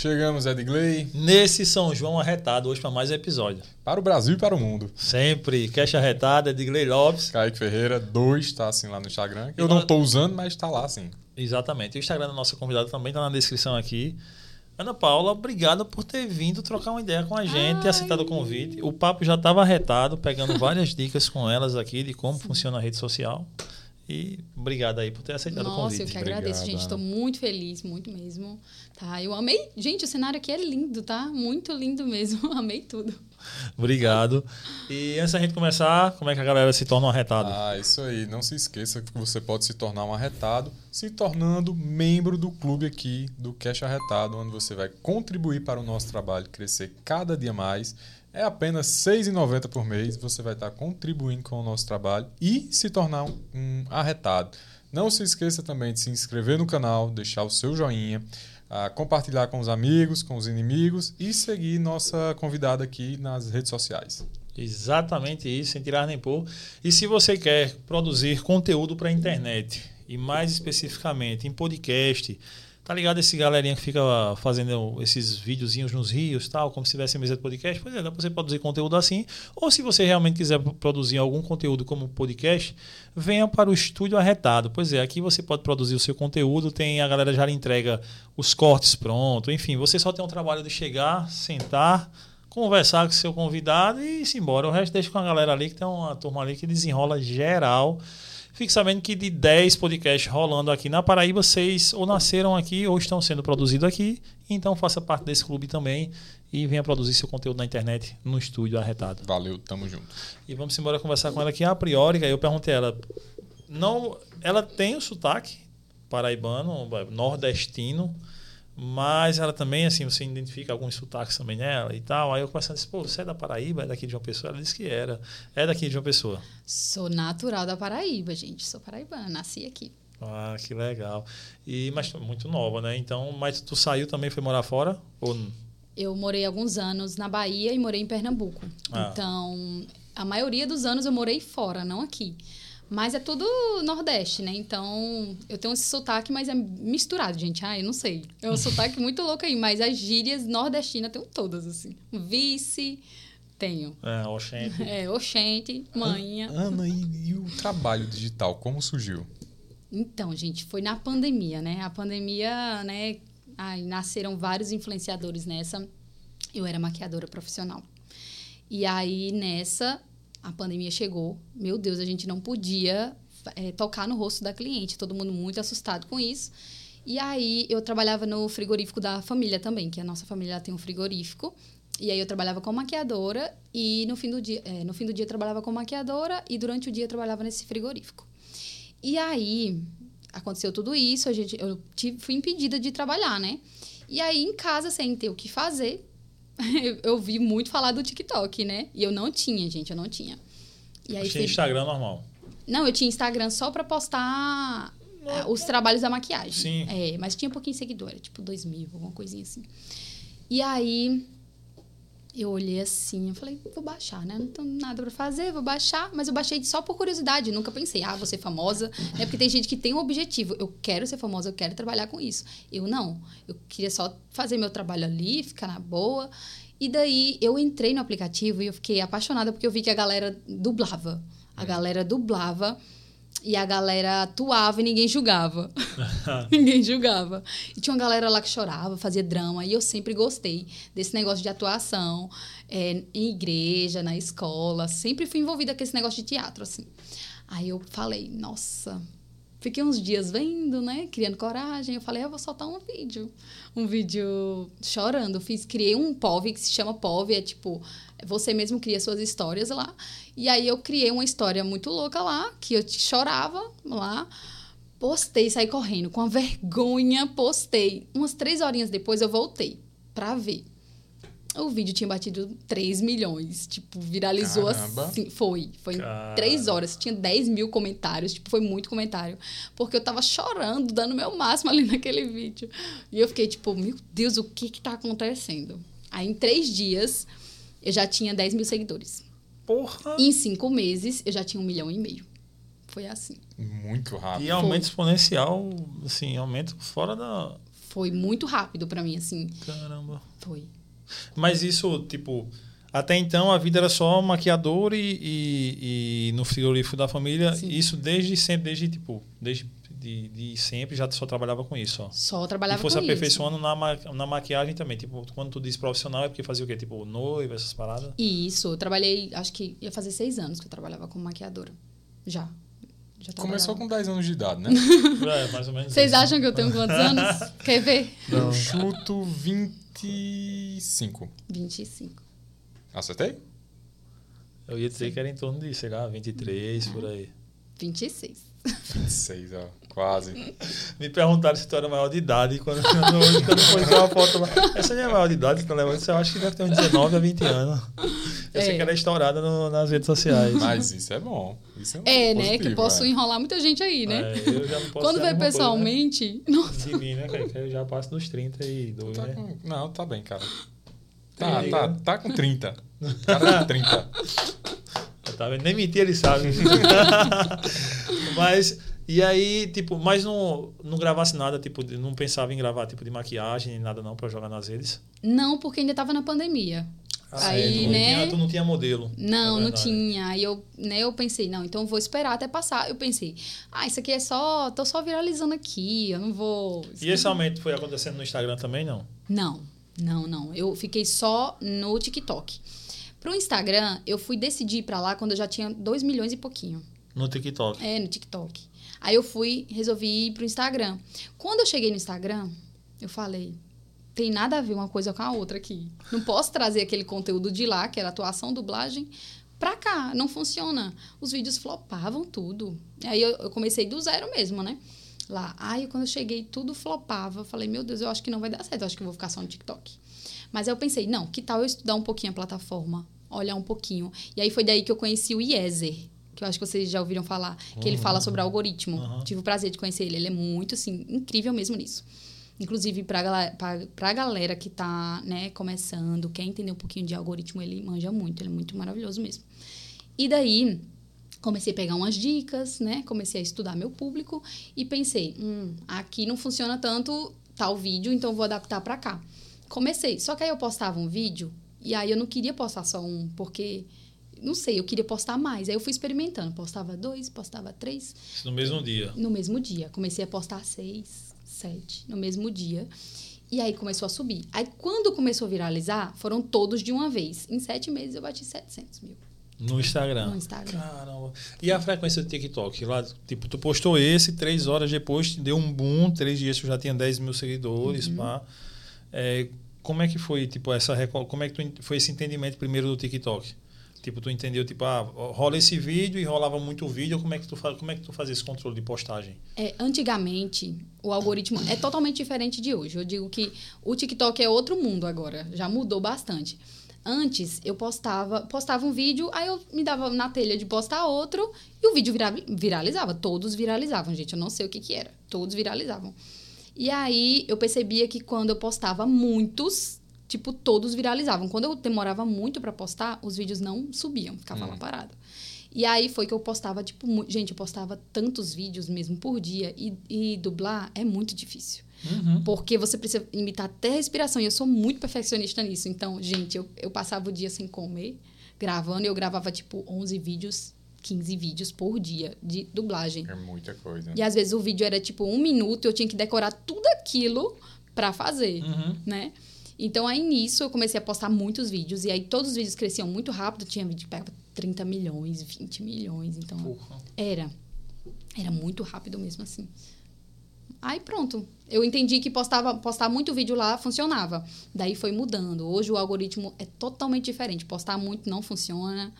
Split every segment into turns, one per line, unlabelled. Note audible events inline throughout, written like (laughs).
Chegamos, Edgley.
Nesse São João arretado, hoje para mais um episódio.
Para o Brasil e para o mundo.
Sempre. Cash arretado, Edgley Lopes.
Kaique Ferreira, 2, tá assim lá no Instagram. Eu não tô usando, mas tá lá sim.
Exatamente. O Instagram da nossa convidada também tá na descrição aqui. Ana Paula, obrigada por ter vindo trocar uma ideia com a gente e aceitado o convite. O papo já estava arretado, pegando várias dicas com elas aqui de como funciona a rede social. E obrigado aí por ter aceitado
Nossa,
o convite.
Nossa, eu que agradeço,
Obrigado,
gente. Estou muito feliz, muito mesmo. Tá, eu amei. Gente, o cenário aqui é lindo, tá? Muito lindo mesmo. (laughs) amei tudo.
Obrigado. E antes da gente começar, como é que a galera se torna um arretado?
Ah, isso aí. Não se esqueça que você pode se tornar um arretado se tornando membro do clube aqui do Cash Arretado, onde você vai contribuir para o nosso trabalho crescer cada dia mais. É apenas R$ 6,90 por mês. Você vai estar contribuindo com o nosso trabalho e se tornar um, um arretado. Não se esqueça também de se inscrever no canal, deixar o seu joinha, uh, compartilhar com os amigos, com os inimigos e seguir nossa convidada aqui nas redes sociais.
Exatamente isso, sem tirar nem pôr. E se você quer produzir conteúdo para a internet, e mais especificamente em podcast, Tá ligado esse galerinha que fica fazendo esses videozinhos nos rios tal, como se tivesse mesa de podcast? Pois é, dá pra você produzir conteúdo assim. Ou se você realmente quiser produzir algum conteúdo como podcast, venha para o Estúdio Arretado. Pois é, aqui você pode produzir o seu conteúdo, tem a galera já entrega os cortes pronto, enfim, você só tem um trabalho de chegar, sentar, conversar com seu convidado e ir embora. O resto deixa com a galera ali, que tem uma turma ali que desenrola geral. Fique sabendo que de 10 podcasts rolando aqui na Paraíba, seis ou nasceram aqui ou estão sendo produzidos aqui. Então faça parte desse clube também e venha produzir seu conteúdo na internet no estúdio arretado.
Valeu, tamo junto.
E vamos embora conversar com ela aqui a priori. Aí eu perguntei a ela, não, ela tem o sotaque paraibano, nordestino, mas ela também, assim, você identifica alguns sotaques também nela e tal. Aí eu conversando, disse, pô, você é da Paraíba, é daqui de uma pessoa? Ela disse que era. É daqui de uma pessoa.
Sou natural da Paraíba, gente. Sou paraibana, nasci aqui.
Ah, que legal. E, mas muito nova, né? Então, mas tu saiu também, foi morar fora? Ou...
Eu morei alguns anos na Bahia e morei em Pernambuco. Ah. Então, a maioria dos anos eu morei fora, não aqui. Mas é tudo Nordeste, né? Então, eu tenho esse sotaque, mas é misturado, gente. Ah, eu não sei. É um sotaque (laughs) muito louco aí, mas as gírias nordestinas tenho todas, assim. Vice, tenho.
É, Oxente.
É, Oxente, manha.
Ana, e, e o trabalho digital, como surgiu?
Então, gente, foi na pandemia, né? A pandemia, né? Aí nasceram vários influenciadores nessa. Eu era maquiadora profissional. E aí, nessa, a pandemia chegou, meu Deus, a gente não podia é, tocar no rosto da cliente, todo mundo muito assustado com isso. E aí eu trabalhava no frigorífico da família também, que a nossa família tem um frigorífico. E aí eu trabalhava como maquiadora e no fim do dia, é, no fim do dia trabalhava como maquiadora e durante o dia trabalhava nesse frigorífico. E aí aconteceu tudo isso, a gente, eu tive, fui impedida de trabalhar, né? E aí em casa sem ter o que fazer, (laughs) eu vi muito falar do TikTok, né? E eu não tinha, gente, eu não tinha.
E aí tinha Instagram normal.
Não, eu tinha Instagram só pra postar não, os trabalhos da maquiagem.
Sim.
É, mas tinha um pouquinho de seguidor, tipo dois mil, alguma coisinha assim. E aí eu olhei assim, eu falei, vou baixar, né? Não tenho nada para fazer, vou baixar. Mas eu baixei só por curiosidade, nunca pensei, ah, vou ser famosa. É porque tem gente que tem um objetivo, eu quero ser famosa, eu quero trabalhar com isso. Eu não, eu queria só fazer meu trabalho ali, ficar na boa. E daí eu entrei no aplicativo e eu fiquei apaixonada porque eu vi que a galera dublava. A galera dublava e a galera atuava e ninguém julgava. (laughs) ninguém julgava. E tinha uma galera lá que chorava, fazia drama. E eu sempre gostei desse negócio de atuação. É, em igreja, na escola. Sempre fui envolvida com esse negócio de teatro, assim. Aí eu falei, nossa. Fiquei uns dias vendo, né? Criando coragem. Eu falei, eu vou soltar um vídeo. Um vídeo chorando. Fiz, criei um POV que se chama POV. É tipo, você mesmo cria suas histórias lá. E aí eu criei uma história muito louca lá, que eu chorava lá. Postei, saí correndo, com a vergonha, postei. Umas três horinhas depois eu voltei pra ver. O vídeo tinha batido 3 milhões. Tipo, viralizou
Caramba.
assim. Foi. Foi em 3 horas. Tinha 10 mil comentários. Tipo, foi muito comentário. Porque eu tava chorando, dando meu máximo ali (laughs) naquele vídeo. E eu fiquei, tipo, meu Deus, o que que tá acontecendo? Aí, em três dias, eu já tinha 10 mil seguidores.
Porra!
Em cinco meses, eu já tinha um milhão e meio. Foi assim.
Muito rápido.
E aumento Foi. exponencial, assim, aumento fora da.
Foi muito rápido pra mim, assim.
Caramba.
Foi.
Mas isso, tipo, até então a vida era só maquiador e, e, e no frigorífico da família.
Sim.
Isso desde sempre, desde tipo, desde de, de sempre já só trabalhava com isso, ó.
Só
E
trabalhava
fosse
com isso.
aperfeiçoando na, ma- na maquiagem também. Tipo, quando tu diz profissional é porque fazia o quê? Tipo, noiva, essas paradas?
Isso, eu trabalhei, acho que ia fazer seis anos que eu trabalhava como maquiadora. Já. Já
Começou com 10 anos de idade, né? (laughs)
É, mais ou menos.
Vocês
isso.
acham que eu tenho quantos anos? (laughs) Quer ver?
Eu chuto 25.
25.
Acertei?
Eu ia dizer que era em torno de, sei lá, 23, por aí.
26.
26, ó. Quase.
Me perguntaram se tu era maior de idade quando, quando, quando foi uma foto. lá. Essa nem é maior de idade, então levando isso, eu acho que deve ter uns 19 a 20 anos. Eu sei
É.
que ela é estourada no- nas redes sociais.
Mas isso é bom. Isso é,
É, né?
positivo,
Que eu posso
é.
enrolar muita gente aí, né?
É, eu já não posso
Quando vê pessoalmente.
Coisa, né? De mim, né, cara? Que Eu já passo dos 32,
Tá
né?
com- Não, tá bem, cara. Tá, tá,
né?
tá com 30. (laughs) Cara com 30.
Tá vendo? Nem mentir, ele sabe. (laughs) mas, e aí, tipo, mas não, não gravasse nada, tipo, não pensava em gravar tipo de maquiagem, nem nada não, pra jogar nas redes?
Não, porque ainda tava na pandemia. Aí,
tu não
né?
Tinha, tu não tinha modelo.
Não,
na
não tinha. Aí eu, né, eu pensei, não, então eu vou esperar até passar. Eu pensei, ah, isso aqui é só. tô só viralizando aqui, eu não vou.
E esse aumento foi acontecendo no Instagram também, não?
Não, não, não. Eu fiquei só no TikTok. Pro Instagram, eu fui decidir pra lá quando eu já tinha 2 milhões e pouquinho.
No TikTok.
É, no TikTok. Aí eu fui, resolvi ir pro Instagram. Quando eu cheguei no Instagram, eu falei, tem nada a ver uma coisa com a outra aqui. Não posso trazer aquele conteúdo de lá, que era atuação, dublagem, pra cá. Não funciona. Os vídeos flopavam tudo. Aí eu, eu comecei do zero mesmo, né? Lá. Aí quando eu cheguei, tudo flopava. Eu falei, meu Deus, eu acho que não vai dar certo. Eu acho que eu vou ficar só no TikTok. Mas aí eu pensei, não, que tal eu estudar um pouquinho a plataforma? Olhar um pouquinho. E aí foi daí que eu conheci o Iezer. Que eu acho que vocês já ouviram falar. Que ele fala sobre algoritmo.
Uhum.
Tive o prazer de conhecer ele. Ele é muito, assim, incrível mesmo nisso. Inclusive, pra, pra galera que tá, né, começando, quer entender um pouquinho de algoritmo, ele manja muito. Ele é muito maravilhoso mesmo. E daí, comecei a pegar umas dicas, né? Comecei a estudar meu público e pensei, hum, aqui não funciona tanto tal vídeo, então vou adaptar pra cá. Comecei. Só que aí eu postava um vídeo e aí eu não queria postar só um, porque não sei, eu queria postar mais. Aí eu fui experimentando, postava dois, postava três
Isso no mesmo dia.
no mesmo dia. Comecei a postar seis, sete no mesmo dia. E aí começou a subir. Aí quando começou a viralizar, foram todos de uma vez. Em sete meses eu bati 700 mil
No Instagram.
no Instagram.
Caramba. E a frequência do TikTok? Lá, tipo, tu postou esse, três horas depois, deu um boom, três dias tu já tinha 10 mil seguidores,
Uhum.
pá. É, como é que foi, tipo, essa como é que tu, foi esse entendimento primeiro do TikTok? Tipo, tu entendeu, tipo, ah, rola esse vídeo e rolava muito vídeo, como é que tu, fa- como é que tu fazia esse controle de postagem?
É, antigamente, o algoritmo é totalmente diferente de hoje. Eu digo que o TikTok é outro mundo agora. Já mudou bastante. Antes, eu postava, postava um vídeo, aí eu me dava na telha de postar outro e o vídeo vira- viralizava. Todos viralizavam, gente. Eu não sei o que que era. Todos viralizavam. E aí, eu percebia que quando eu postava muitos, tipo, todos viralizavam. Quando eu demorava muito pra postar, os vídeos não subiam, ficava lá parado. E aí foi que eu postava, tipo, mu- gente, eu postava tantos vídeos mesmo por dia e, e dublar é muito difícil. Porque você precisa imitar até a respiração. E eu sou muito perfeccionista nisso. Então, gente, eu, eu passava o dia sem comer, gravando, e eu gravava, tipo, 11 vídeos, 15 vídeos por dia de dublagem.
É muita coisa.
E às vezes o vídeo era, tipo, um minuto e eu tinha que decorar tudo aquilo pra fazer,
Uhum.
né? Então, aí nisso, eu comecei a postar muitos vídeos. E aí, todos os vídeos cresciam muito rápido. Tinha vídeo que pegava 30 milhões, 20 milhões. Então,
Porra.
era. Era muito rápido mesmo assim. Aí pronto. Eu entendi que postava, postar muito vídeo lá funcionava. Daí foi mudando. Hoje o algoritmo é totalmente diferente. Postar muito não funciona.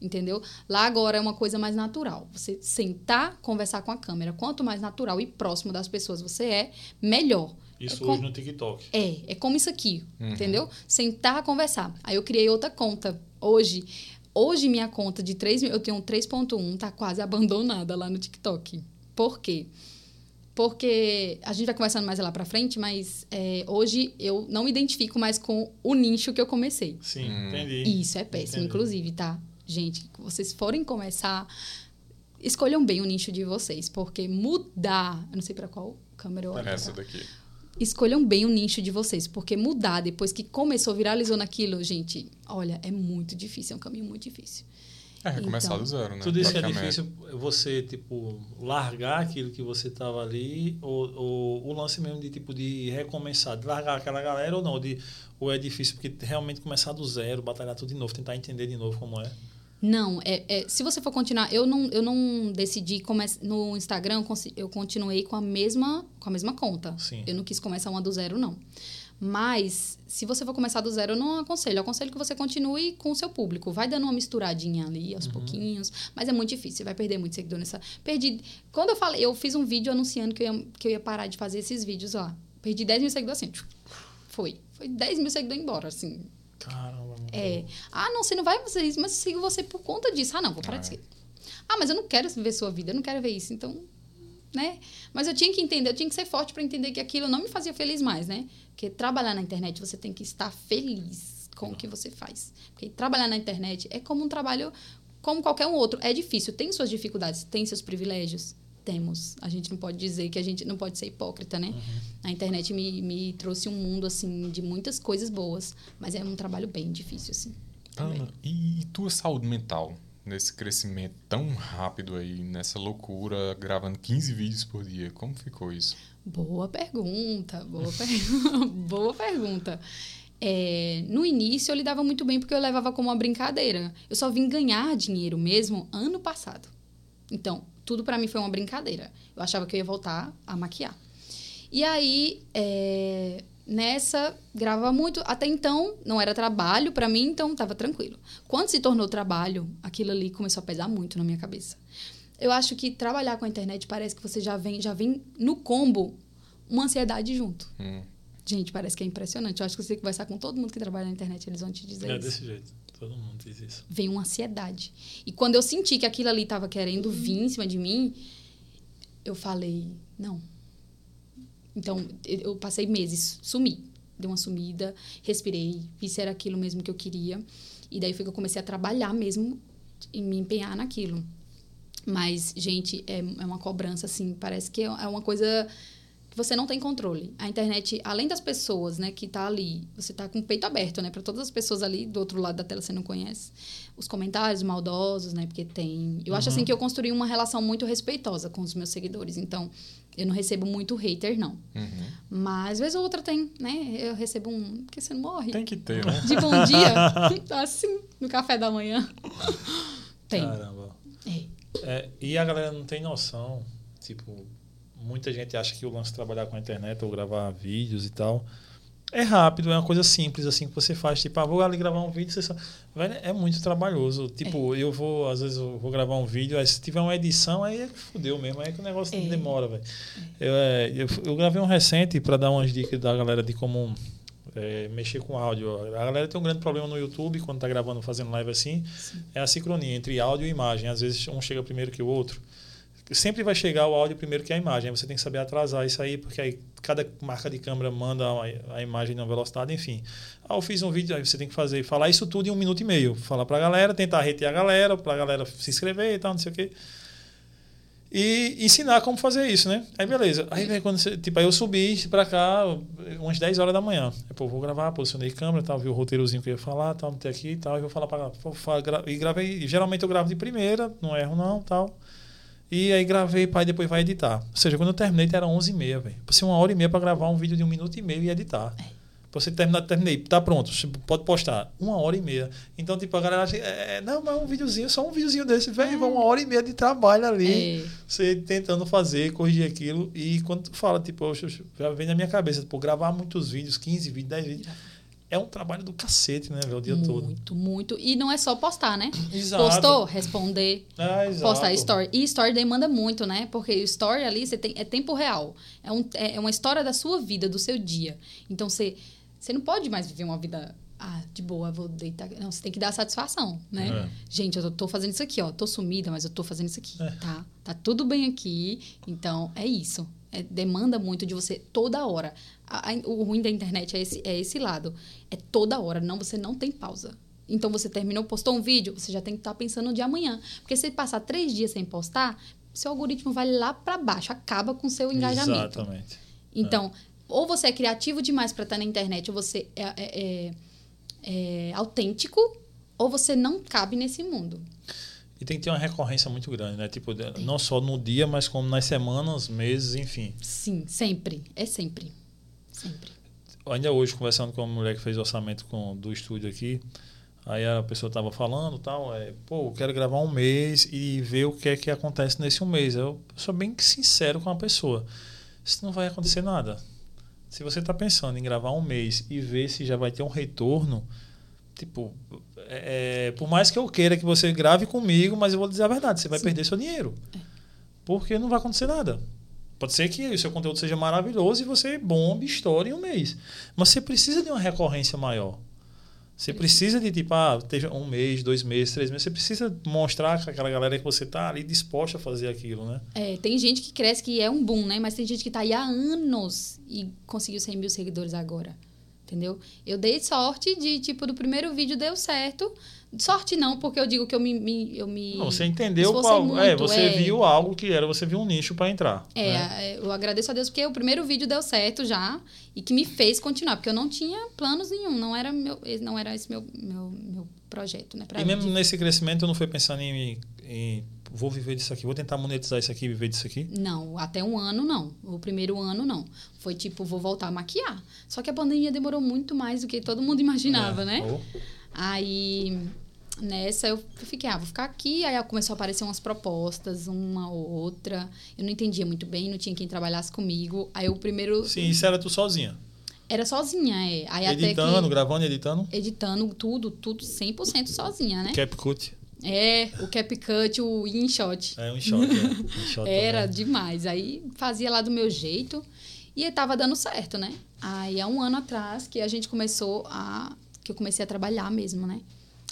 Entendeu? Lá agora é uma coisa mais natural. Você sentar, conversar com a câmera. Quanto mais natural e próximo das pessoas você é, melhor.
Isso
É com-
hoje no TikTok.
é, é como isso aqui, entendeu? Sentar, conversar. Aí eu criei outra conta. Hoje, hoje minha conta de 3 mil, eu tenho um 3.1, tá quase (laughs) abandonada lá no TikTok. Por quê? Porque a gente vai conversando mais lá pra frente, mas é, hoje eu não me identifico mais com o nicho que eu comecei.
Sim,
Hum.
entendi.
E isso é péssimo,
Entendi.
inclusive, tá? Gente, que vocês forem começar, escolham bem o nicho de vocês, porque mudar, eu não sei pra qual câmera eu olho.
Essa daqui.
Escolham bem o nicho de vocês, porque mudar depois que começou, viralizou naquilo, gente, olha, é muito difícil, é um caminho muito difícil.
É recomeçar
Então,
do zero, né?
Tu disse que é difícil você, tipo, largar aquilo que você tava ali, ou, ou o lance mesmo de, tipo, de recomeçar, de largar aquela galera ou não, de, ou é difícil porque realmente começar do zero, batalhar tudo de novo, tentar entender de novo como é.
Não, é, é- se você for continuar, eu não, eu não decidi começar no Instagram, eu continuei com a mesma com a mesma conta.
Sim.
Eu não quis começar uma do zero não. Mas se você for começar do zero, eu não aconselho. Eu aconselho que você continue com o seu público. Vai dando uma misturadinha ali aos pouquinhos, mas é muito difícil, você vai perder muito seguidor nessa. Perdi. Quando eu falei, eu fiz um vídeo anunciando que eu ia, que eu ia parar de fazer esses vídeos lá. Perdi 10 mil seguidores assim. Foi. Foi 10 mil seguidores embora, assim.
Caramba.
É. Ah, não, você não vai fazer isso, mas eu sigo você por conta disso. Ah, não, vou parar de
É.
seguir. Ah, mas eu não quero ver sua vida, eu não quero ver isso. Então, né? Mas eu tinha que entender, eu tinha que ser forte para entender que aquilo não me fazia feliz mais, né? Porque trabalhar na internet você tem que estar feliz com o que você faz. Porque trabalhar na internet é como um trabalho como qualquer um outro. É difícil, tem suas dificuldades, tem seus privilégios. Temos. A gente não pode dizer que a gente não pode ser hipócrita, né? A internet me, me trouxe um mundo, assim, de muitas coisas boas. Mas é um trabalho bem difícil, assim. também.
Ana, e, e tua saúde mental nesse crescimento tão rápido aí, nessa loucura, gravando 15 vídeos por dia? Como ficou isso?
Boa pergunta, boa, per... (laughs) boa pergunta. É, no início eu lidava muito bem porque eu levava como uma brincadeira. Eu só vim ganhar dinheiro mesmo ano passado. Então, tudo pra mim foi uma brincadeira. Eu achava que eu ia voltar a maquiar. E aí, é, nessa, gravava muito. Até então, não era trabalho pra mim, então tava tranquilo. Quando se tornou trabalho, aquilo ali começou a pesar muito na minha cabeça. Eu acho que trabalhar com a internet parece que você já vem, já vem no combo uma ansiedade junto.
Hum,
Gente, parece que é impressionante. Eu acho que você conversar com todo mundo que trabalha na internet, eles vão te dizer
É
isso.
desse jeito. Todo mundo diz isso.
Vem uma ansiedade. E quando eu senti que aquilo ali tava querendo vir em cima de mim, eu falei, não. Então, eu passei meses, sumi. Dei uma sumida, respirei, vi se era aquilo mesmo que eu queria. E daí foi que eu comecei a trabalhar mesmo em me empenhar naquilo. Mas, gente, é, é uma cobrança, assim, parece que é é uma coisa você não tem controle. A internet, além das pessoas, né, que tá ali, você tá com o peito aberto, né, para todas as pessoas ali do outro lado da tela você não conhece. Os comentários maldosos, né, porque tem. Eu acho assim que eu construí uma relação muito respeitosa com os meus seguidores, então eu não recebo muito hater não.
uhum.
Mas vez ou outra tem, né? Eu recebo um, porque você não morre.
Tem que ter, né?
De bom dia, (laughs) (laughs) assim, no café da manhã. (laughs) Tem.
Caramba.
É.
É, e a galera não tem noção. Tipo, muita gente acha que o lance de trabalhar com a internet ou gravar vídeos e tal é rápido, é uma coisa simples assim que você faz. Tipo, ah, vou ali gravar um vídeo, você só... Velho, é muito trabalhoso. Tipo, eu vou, às vezes, eu vou gravar um vídeo, aí se tiver uma edição, aí é que fudeu mesmo, aí que o negócio
É.
demora, velho. Eu, é, eu, eu gravei um recente para dar umas dicas da galera de como é, mexer com áudio. A galera tem um grande problema no YouTube quando tá gravando, fazendo live assim, é a sincronia entre áudio e imagem. Às vezes um chega primeiro que o outro. Sempre vai chegar o áudio primeiro que a imagem. Aí você tem que saber atrasar isso aí, porque aí cada marca de câmera manda a, imagem na velocidade, enfim. Ah, eu fiz um vídeo, aí você tem que fazer, falar isso tudo em um minuto e meio. Falar pra galera, tentar reter a galera, pra galera se inscrever e tal, não sei o quê. E ensinar como fazer isso, né? Aí beleza. Aí vem quando você, tipo, aí eu subi pra cá umas 10 horas da manhã. Aí, pô, vou gravar, posicionei câmera, tal, vi o roteirozinho que eu ia falar, tal, ter aqui e tal, e vou falar pra gra- e gravei, e geralmente eu gravo de primeira, não erro não, tal. E aí gravei, pai, depois vai editar. Ou seja, quando eu terminei, era 11h30, velho. Passei uma hora e meia pra gravar um vídeo de um minuto e meio e editar. Pra você terminar, terminei, tá pronto, pode postar. Uma hora e meia. Então, tipo, a galera acha, é, não, mas um videozinho, só um videozinho desse, velho, vai uma hora e meia de trabalho ali.
É.
Você tentando fazer, corrigir aquilo. E quando tu fala, tipo, eu- eu- já vem na minha cabeça, pô, gravar muitos vídeos, 15 vídeos, 10 vídeos. É um trabalho do cacete, né, velho, o dia todo.
Muito, muito. E não é só postar, né? (laughs)
Exato.
Postou, responder,
Ah, exato.
postar story. E story demanda muito, né? Porque story ali você tem, é tempo real. É, um, é uma história da sua vida, do seu dia. Então você, você não pode mais viver uma vida. Ah, de boa, vou deitar. Não, você tem que dar satisfação, né?
É.
Gente, eu tô, tô fazendo isso aqui, ó. Tô sumida, mas eu tô fazendo isso aqui,
É.
tá? Tá tudo bem aqui. Então, é isso. É, demanda muito de você toda hora. A- a- o ruim da internet é esse, é esse lado. É toda hora. Não, você não tem pausa. Então, você terminou, postou um vídeo, você já tem que estar pensando no de amanhã. Porque se passar três dias sem postar, seu algoritmo vai lá para baixo, acaba com o seu engajamento.
Exatamente.
Então, ou você é criativo demais para estar na internet, ou você é, é, é, é autêntico, ou você não cabe nesse mundo.
E tem que ter uma recorrência muito grande, né? Tipo, tem. não só no dia, mas como nas semanas, meses, enfim.
Sim, sempre. É sempre. Sempre.
Ainda hoje, conversando com uma mulher que fez orçamento com, do estúdio aqui, aí a pessoa estava falando tal, é, pô, eu quero gravar um mês e ver o que é que acontece nesse um mês. Eu sou bem sincero com a pessoa. Isso não vai acontecer nada. Se você está pensando em gravar um mês e ver se já vai ter um retorno, tipo, é, é, por mais que eu queira que você grave comigo, mas eu vou dizer a verdade, você vai Sim. perder seu dinheiro. É. Porque não vai acontecer nada. Pode ser que o seu conteúdo seja maravilhoso e você bombe, estoure em um mês. Mas você precisa de uma recorrência maior. Você precisa de, tipo, ah, um mês, dois meses, três meses. Você precisa mostrar com aquela galera que você tá ali disposta a fazer aquilo, né?
É, tem gente que cresce que é um boom, né? Mas tem gente que tá aí há anos e conseguiu 100 mil seguidores agora. Entendeu? Eu dei sorte de, tipo, do primeiro vídeo deu certo. Sorte não, porque eu digo que eu me. me eu me
não, você entendeu qual. É, muito, é, você é... viu algo que era, você viu um nicho para entrar.
É, né? É, eu agradeço a Deus porque o primeiro vídeo deu certo já e que me fez continuar, porque eu não tinha planos nenhum, não era, meu, não era esse meu, meu, meu projeto, né?
e mesmo nesse crescimento eu não fui pensando em, em vou viver disso aqui, vou tentar monetizar isso aqui, viver disso aqui?
Não, até um ano não. O primeiro ano não. Foi tipo, vou voltar a maquiar. Só que a pandemia demorou muito mais do que todo mundo imaginava, é. né? Oh. Aí nessa eu fiquei, ah, vou ficar aqui. Aí começou a aparecer umas propostas, uma ou outra. Eu não entendia muito bem, não tinha quem trabalhasse comigo. Aí o primeiro.
Sim, isso era tu sozinha.
Era sozinha, é. Aí
editando,
que,
gravando e editando?
Editando tudo, tudo 100% sozinha, né?
CapCut.
É, o CapCut, o InShot.
É, o InShot, é. (laughs) InShot
Era também. demais. Aí fazia lá do meu jeito e estava dando certo, né? Aí há um ano atrás que a gente começou a... que eu comecei a trabalhar mesmo, né?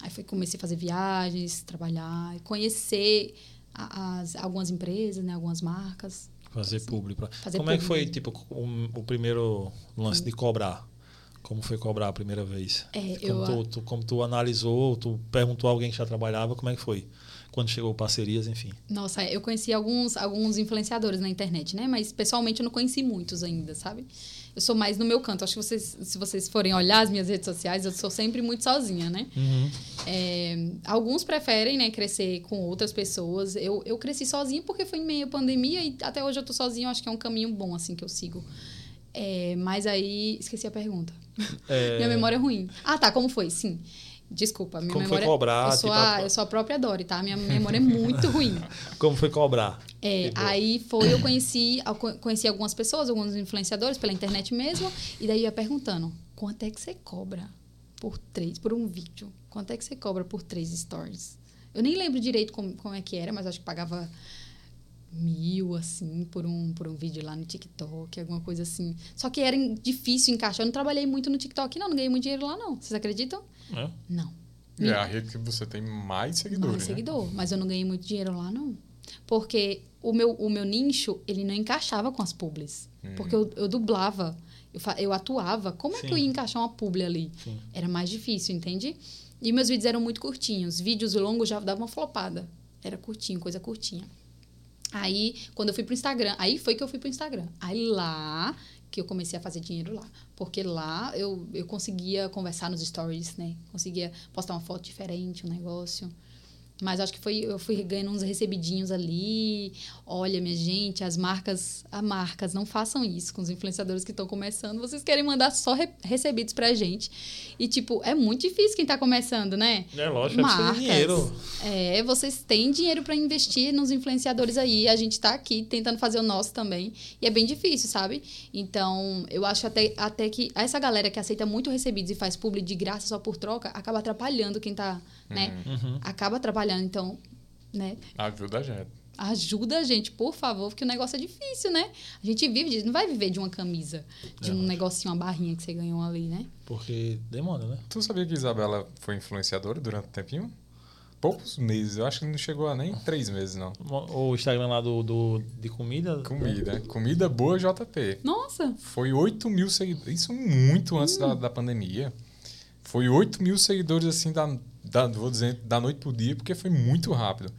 Aí foi comecei a fazer viagens, trabalhar, conhecer as, algumas empresas, né, algumas marcas.
Fazer assim, público. Fazer Como público. é que foi tipo o, o primeiro lance de cobrar? Como foi cobrar a primeira vez?
É,
como,
eu,
tu, tu, como tu analisou, tu perguntou a alguém que já trabalhava, como é que foi? Quando chegou parcerias, enfim.
Nossa, eu conheci alguns, alguns influenciadores na internet, né? Mas pessoalmente eu não conheci muitos ainda, sabe? Eu sou mais no meu canto. Acho que vocês, se vocês forem olhar as minhas redes sociais, eu sou sempre muito sozinha, né?
Uhum.
É, alguns preferem, né, crescer com outras pessoas. Eu, eu cresci sozinha porque foi em meio à pandemia e até hoje eu tô sozinha. Eu acho que é um caminho bom, assim, que eu sigo. É, mas aí, esqueci a pergunta. É... (laughs) Minha memória é ruim. Ah, tá, como foi? Sim. Desculpa, minha
Como
memória.
foi cobrar?
Eu sou, tipo, a, eu sou a própria Dori, tá? Minha memória é muito (laughs) ruim.
Como foi cobrar?
É, aí foi, eu conheci, conheci algumas pessoas, alguns influenciadores pela internet mesmo, e daí ia perguntando: quanto é que você cobra por três, por um vídeo? Quanto é que você cobra por três stories? Eu nem lembro direito como, como é que era, mas acho que pagava mil, assim, por um, por um vídeo lá no TikTok, alguma coisa assim. Só que era difícil encaixar. Eu não trabalhei muito no TikTok, não. Não ganhei muito dinheiro lá, não. Vocês acreditam?
É?
Não.
É a rede que você tem mais seguidores,
Mais
né?
seguidor. Mas eu não ganhei muito dinheiro lá, não. Porque o meu, o meu nicho, ele não encaixava com as publis. Hum. Porque eu, eu dublava, eu, eu atuava. Como Sim. é que eu ia encaixar uma publi ali?
Sim.
Era mais difícil, entende? E meus vídeos eram muito curtinhos. Vídeos longos já davam uma flopada. Era curtinho, coisa curtinha. Aí, quando eu fui pro Instagram, aí foi que eu fui pro Instagram. Aí lá que eu comecei a fazer dinheiro lá. Porque lá eu, eu conseguia conversar nos stories, né? Conseguia postar uma foto diferente, um negócio. Mas acho que foi, eu fui ganhando uns recebidinhos ali. Olha, minha gente, as marcas, as marcas, não façam isso com os influenciadores que estão começando. Vocês querem mandar só re recebidos pra gente. E, tipo, é muito difícil quem tá começando, né?
É lógico, marcas, dinheiro.
É, vocês têm dinheiro para investir nos influenciadores aí. A gente tá aqui tentando fazer o nosso também. E é bem difícil, sabe? Então, eu acho até, até que essa galera que aceita muito recebidos e faz publi de graça só por troca, acaba atrapalhando quem tá, né?
Uhum.
Acaba atrapalhando então, né?
Ajuda a gente.
Ajuda a gente, por favor, porque o negócio é difícil, né? A gente vive disso, não vai viver de uma camisa, de é, um negocinho, uma barrinha que você ganhou ali, né?
Porque demanda, né?
Tu sabia que Isabela foi influenciadora durante um tempinho? Poucos meses, eu acho que não chegou a nem três meses, não.
O Instagram lá do, do de comida?
Comida. Comida boa JP.
Nossa!
Foi 8 mil seguidores. Isso muito antes hum. da, da pandemia. Foi 8 mil seguidores assim da da, vou dizer, da noite pro dia, porque foi muito rápido.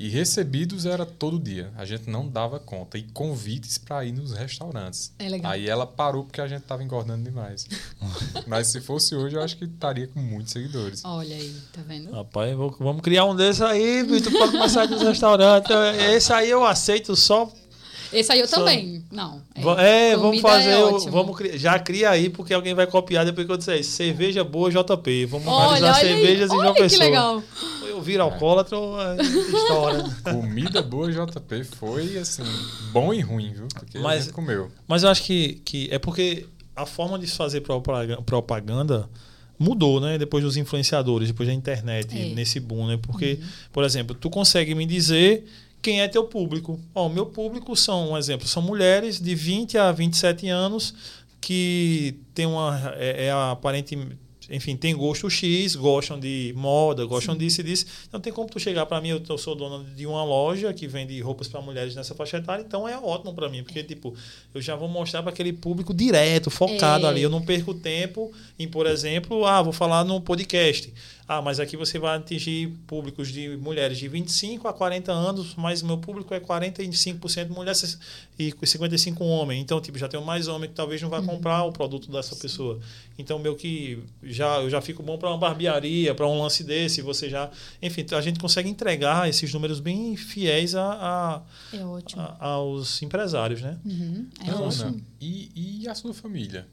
E recebidos era todo dia. A gente não dava conta. E convites para ir nos restaurantes.
É legal.
Aí ela parou porque a gente tava engordando demais. (laughs) Mas se fosse hoje, eu acho que estaria com muitos seguidores.
Olha aí, tá vendo?
Rapaz, vou- vamos criar um desses aí, Vitor, pra começar nos restaurantes. Esse aí eu aceito só.
Esse aí eu também. Não.
Va- É, vamos
comida
fazer.
é
vamos já cria aí, porque alguém vai copiar depois que eu disser isso. Cerveja boa JP. Vamos
Olha,
analisar
olha
cervejas
aí.
em João
Olha que
Pessoa.
legal.
Eu viro alcoólatra ou é história. (laughs)
Comida boa JP foi, assim, bom e ruim, viu? Porque
Mas-
comeu.
Mas eu acho que, que é porque a forma de se fazer propaga- propaganda mudou, né? Depois dos influenciadores, depois da internet,
É.
nesse boom, né? Porque, por exemplo, tu consegue me dizer quem é teu público. O meu público são, um exemplo, são mulheres de 20 a 27 anos que tem uma é, é aparente enfim, tem gosto X, gostam de moda, gostam disso e disso. Não tem como tu chegar para mim, eu, eu sou dona de uma loja que vende roupas para mulheres nessa faixa etária, então é ótimo para mim, porque tipo, eu já vou mostrar para aquele público direto, focado
É.
ali. Eu não perco tempo em, por exemplo, ah, vou falar no podcast. Ah, mas aqui você vai atingir públicos de mulheres de 25 a 40 anos, mas meu público é 45% mulheres e 55 homem. Então, tipo, já tenho mais homem que talvez não vai comprar o produto dessa pessoa. Então, meu que já eu já fico bom para uma barbearia, para um lance desse, você já, enfim, a gente consegue entregar esses números bem fiéis a,
É ótimo.
a- a- aos empresários, né?
Uhum, é
Ana,
ótimo.
e, e a sua família?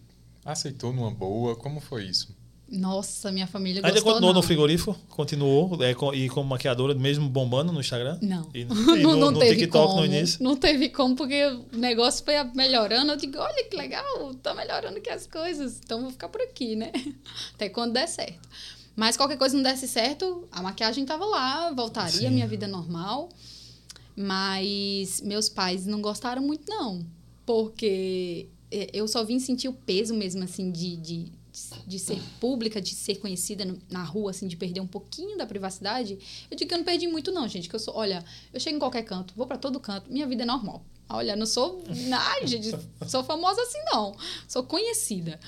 Aceitou numa boa? Como foi isso?
Nossa, minha família
Ainda
gostou
continuou
não.
no frigorífico? Continuou é, co- e como maquiadora, mesmo bombando no Instagram?
Não.
E, (laughs) e
não,
no,
não
no
teve
TikTok
como.
no início?
Não teve como, porque o negócio foi melhorando. Eu digo, olha que legal, tá melhorando aqui as coisas. Então vou ficar por aqui, né? (laughs) Até quando der certo. Mas qualquer coisa não desse certo, a maquiagem tava lá, voltaria
Sim.
à minha vida normal. Mas meus pais não gostaram muito, não. Porque eh, eu só vim sentir o peso mesmo, assim, de, de, de ser pública, de ser conhecida na rua, assim, de perder um pouquinho da privacidade. Eu digo que eu não perdi muito, não, gente. Que eu sou, olha, eu chego em qualquer canto, vou pra todo canto, minha vida é normal. Olha, não sou. Ai, gente, sou famosa assim, não. Sou conhecida.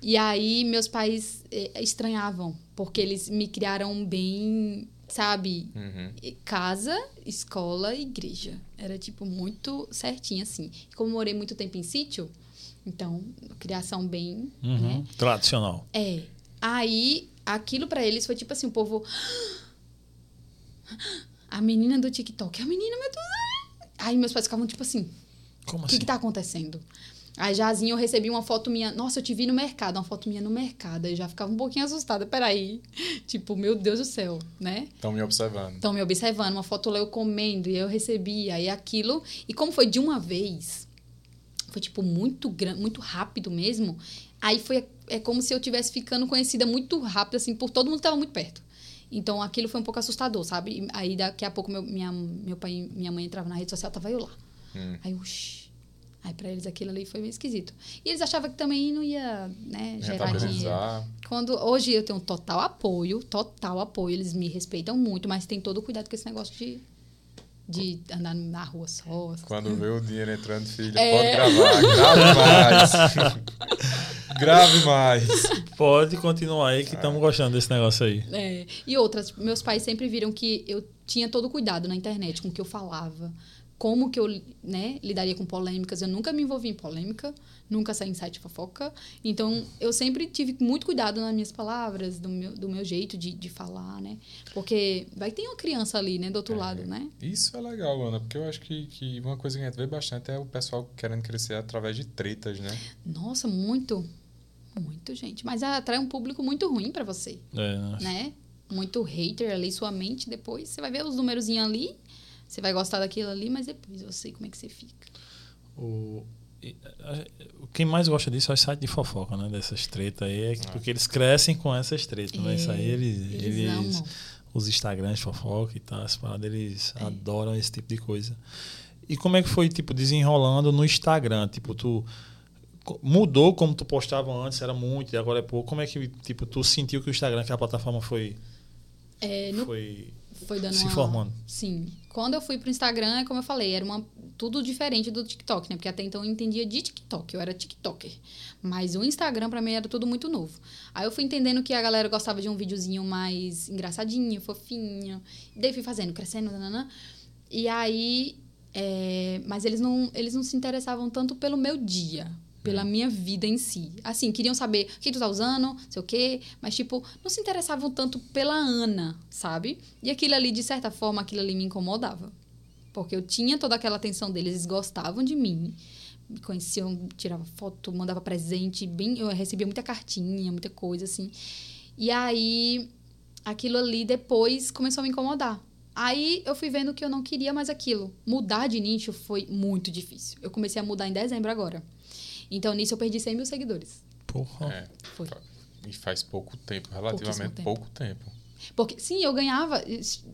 E aí, meus pais eh, estranhavam, porque eles me criaram bem, sabe,
Uhum.
casa, escola, igreja. Era, tipo, muito certinho, assim. Como morei muito tempo em sítio, então, criação bem,
Uhum.
né?
Tradicional.
É. Aí, aquilo pra eles foi tipo assim, o povo... A menina do TikTok, a menina, meu Deus... Aí meus pais ficavam tipo assim,
Como
o
assim?
que que tá acontecendo? Aí, Jazinho, eu recebi uma foto minha. Nossa, eu te vi no mercado, uma foto minha no mercado. Aí já ficava um pouquinho assustada. Peraí. Tipo, meu Deus do céu, né?
Estão me observando.
Estão me observando, uma foto lá eu comendo e eu recebi, aí aquilo. E como foi de uma vez, foi tipo muito grande, muito rápido mesmo. Aí foi é como se eu tivesse ficando conhecida muito rápido assim por todo mundo que estava muito perto. Então aquilo foi um pouco assustador, sabe? Aí daqui a pouco meu, minha, meu pai e minha mãe entravam na rede social, tava eu lá.
Hum.
Aí, uxi. Aí pra eles aquilo ali foi meio esquisito. E eles achavam que também não ia, né, gerar dinheiro. Quando hoje eu tenho total apoio, total apoio, eles me respeitam muito, mas tem todo o cuidado com esse negócio de, de andar na rua só.
Quando vê o dinheiro entrando, filha,
É.
pode gravar. Grave mais. (laughs) Grave mais.
Pode continuar aí que estamos gostando desse negócio aí.
É, e outras, meus pais sempre viram que eu tinha todo o cuidado na internet com o que eu falava, como que eu né, lidaria com polêmicas. Eu nunca me envolvi em polêmica, nunca saí em site fofoca. Então, eu sempre tive muito cuidado nas minhas palavras, do meu, do meu jeito de, de falar, né? Porque vai ter uma criança ali, né, do outro
É.
lado, né?
Isso é legal, Ana, porque eu acho que, que uma coisa que a gente vê bastante é o pessoal querendo crescer através de tretas, né?
Nossa, muito, muito, gente. Mas atrai um público muito ruim pra você.
É, né?
né? Muito hater ali, sua mente, depois você vai ver os numerozinhos ali, você vai gostar daquilo ali, mas depois eu sei como é que você fica.
O, quem mais gosta disso é o site de fofoca, né? Dessas tretas aí. É que- porque eles crescem com essas tretas, né?
É,
Isso aí eles.
eles
eles
amam.
os Instagrams de fofoca e tal, as paradas, eles adoram esse tipo de coisa. E como é que foi, tipo, desenrolando no Instagram? Tipo, tu mudou como tu postava antes, era muito, e agora é pouco. Como é que, tipo, tu sentiu que o Instagram, que a plataforma foi,
É, no,
foi
foi dando
se
uma-
formando?
Sim. Quando eu fui pro Instagram, é como eu falei, era uma, tudo diferente do TikTok, né? Porque até então eu entendia de TikTok, eu era TikToker. Mas o Instagram pra mim era tudo muito novo. Aí eu fui entendendo que a galera gostava de um videozinho mais engraçadinho, fofinho. E daí fui fazendo, crescendo, nananã. E aí. é, mas eles não, eles não se interessavam tanto pelo meu dia, pela minha vida em si. Assim, queriam saber o que tu tá usando, sei o quê, mas, tipo, não se interessavam tanto pela Ana, sabe? E aquilo ali, de certa forma, aquilo ali me incomodava. Porque eu tinha toda aquela atenção deles, eles gostavam de mim. Me conheciam, tirava foto, mandava presente, bem, eu recebia muita cartinha, muita coisa assim. E aí aquilo ali depois começou a me incomodar. Aí eu fui vendo que eu não queria mais aquilo. Mudar de nicho foi muito difícil. Eu comecei a mudar em dezembro agora. Então nisso eu perdi 100 mil seguidores.
Porra.
É,
Foi.
e faz pouco tempo, relativamente
tempo.
pouco tempo.
Porque, sim, eu ganhava.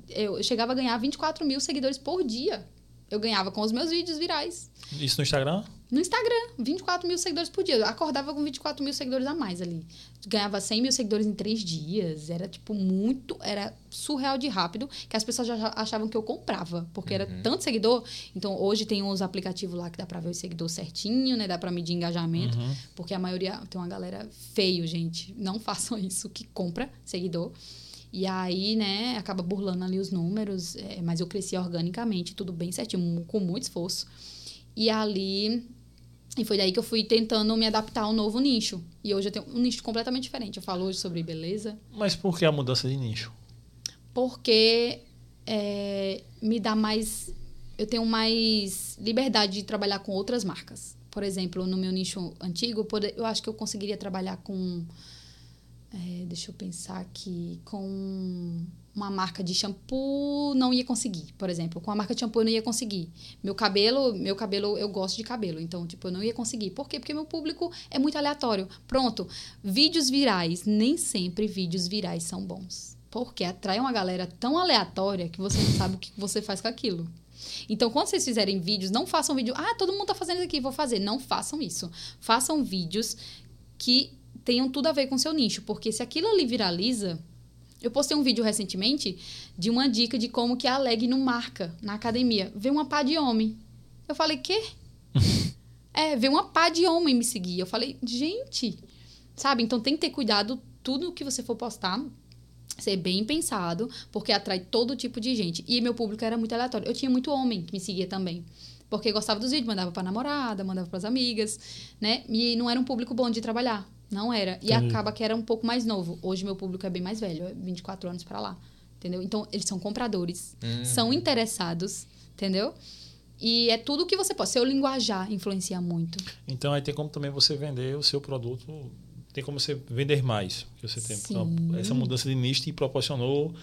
Eu chegava a ganhar 24 mil seguidores por dia. Eu ganhava com os meus vídeos virais.
Isso no Instagram?
No Instagram, 24 mil seguidores por dia. Eu acordava com 24 mil seguidores a mais ali. Ganhava 100 mil seguidores em três dias. Era, tipo, muito... Era surreal de rápido, que as pessoas já achavam que eu comprava. Porque era tanto seguidor. Então, hoje tem uns aplicativos lá que dá pra ver o seguidor certinho, né? Dá pra medir engajamento.
Uhum.
Porque a maioria... Tem uma galera feio, gente. Não (laughs) façam isso, que compra seguidor. E aí, né, acaba burlando ali os números. é, mas eu cresci organicamente, tudo bem certinho, com muito esforço. E ali... E foi daí que eu fui tentando me adaptar ao novo nicho. E hoje eu tenho um nicho completamente diferente. Eu falo hoje sobre beleza,
Mas por que a mudança de nicho?
porque é, me dá mais. Eu tenho mais liberdade de trabalhar com outras marcas. Por exemplo, no meu nicho antigo, eu acho que eu conseguiria trabalhar com. é, deixa eu pensar aqui. Com uma marca de shampoo, não ia conseguir, por exemplo. Com a marca de shampoo, eu não ia conseguir. Meu cabelo, meu cabelo, eu gosto de cabelo, então, tipo, eu não ia conseguir. Por quê? Porque meu público é muito aleatório. Pronto. Vídeos virais, nem sempre vídeos virais são bons. Porque atrai uma galera tão aleatória que você não sabe o que você faz com aquilo. Então, quando vocês fizerem vídeos, não façam vídeo. Ah, todo mundo tá fazendo isso aqui, vou fazer. Não façam isso. Façam vídeos que tenham tudo a ver com seu nicho. Porque se aquilo ali viraliza. Eu postei um vídeo recentemente de uma dica de como que a leg não marca na academia. Vê uma pá de homem. Eu falei, quê? (laughs) é, vê uma pá de homem me seguir. Eu falei, gente, sabe? Então tem que ter cuidado tudo que você for postar ser bem pensado, porque atrai todo tipo de gente. E meu público era muito aleatório. Eu tinha muito homem que me seguia também. Porque gostava dos vídeos, mandava pra namorada, mandava pras amigas, né? E não era um público bom de trabalhar. Não era. E
Entendi.
acaba que era um pouco mais novo. Hoje meu público é bem mais velho, é 24 anos pra lá. Entendeu? Então, eles são compradores,
Hum.
são interessados, entendeu? E é tudo que você pode. Seu linguajar influencia muito.
Então aí tem como também você vender o seu produto, tem como você vender mais. Que você tem então, essa mudança de nicho te proporcionou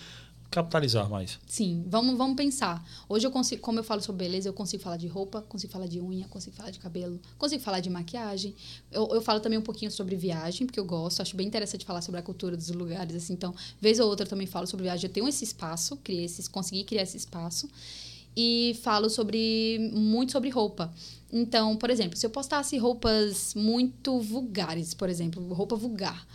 capitalizar mais.
Sim, vamos, vamos pensar. Hoje eu consigo, como eu falo sobre beleza, eu consigo falar de roupa, consigo falar de unha, consigo falar de cabelo, consigo falar de maquiagem. Eu, eu falo também um pouquinho sobre viagem, porque eu gosto, acho bem interessante falar sobre a cultura dos lugares, assim. Então, vez ou outra eu também falo sobre viagem. Eu tenho esse espaço, criei esse, consegui criar esse espaço. E falo sobre muito sobre roupa. Então, por exemplo, se eu postasse roupas muito vulgares, por exemplo, roupa vulgar,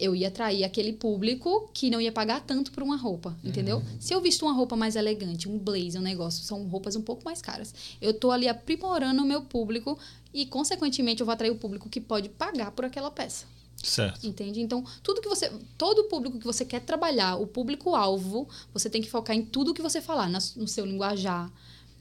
eu ia atrair aquele público que não ia pagar tanto por uma roupa, entendeu? Se eu visto uma roupa mais elegante, um blazer, um negócio, são roupas um pouco mais caras. Eu tô ali aprimorando o meu público e, consequentemente, eu vou atrair o público que pode pagar por aquela peça.
Certo.
Entende? Então, tudo que você. Todo o público que você quer trabalhar, o público-alvo, você tem que focar em tudo que você falar, no seu linguajar.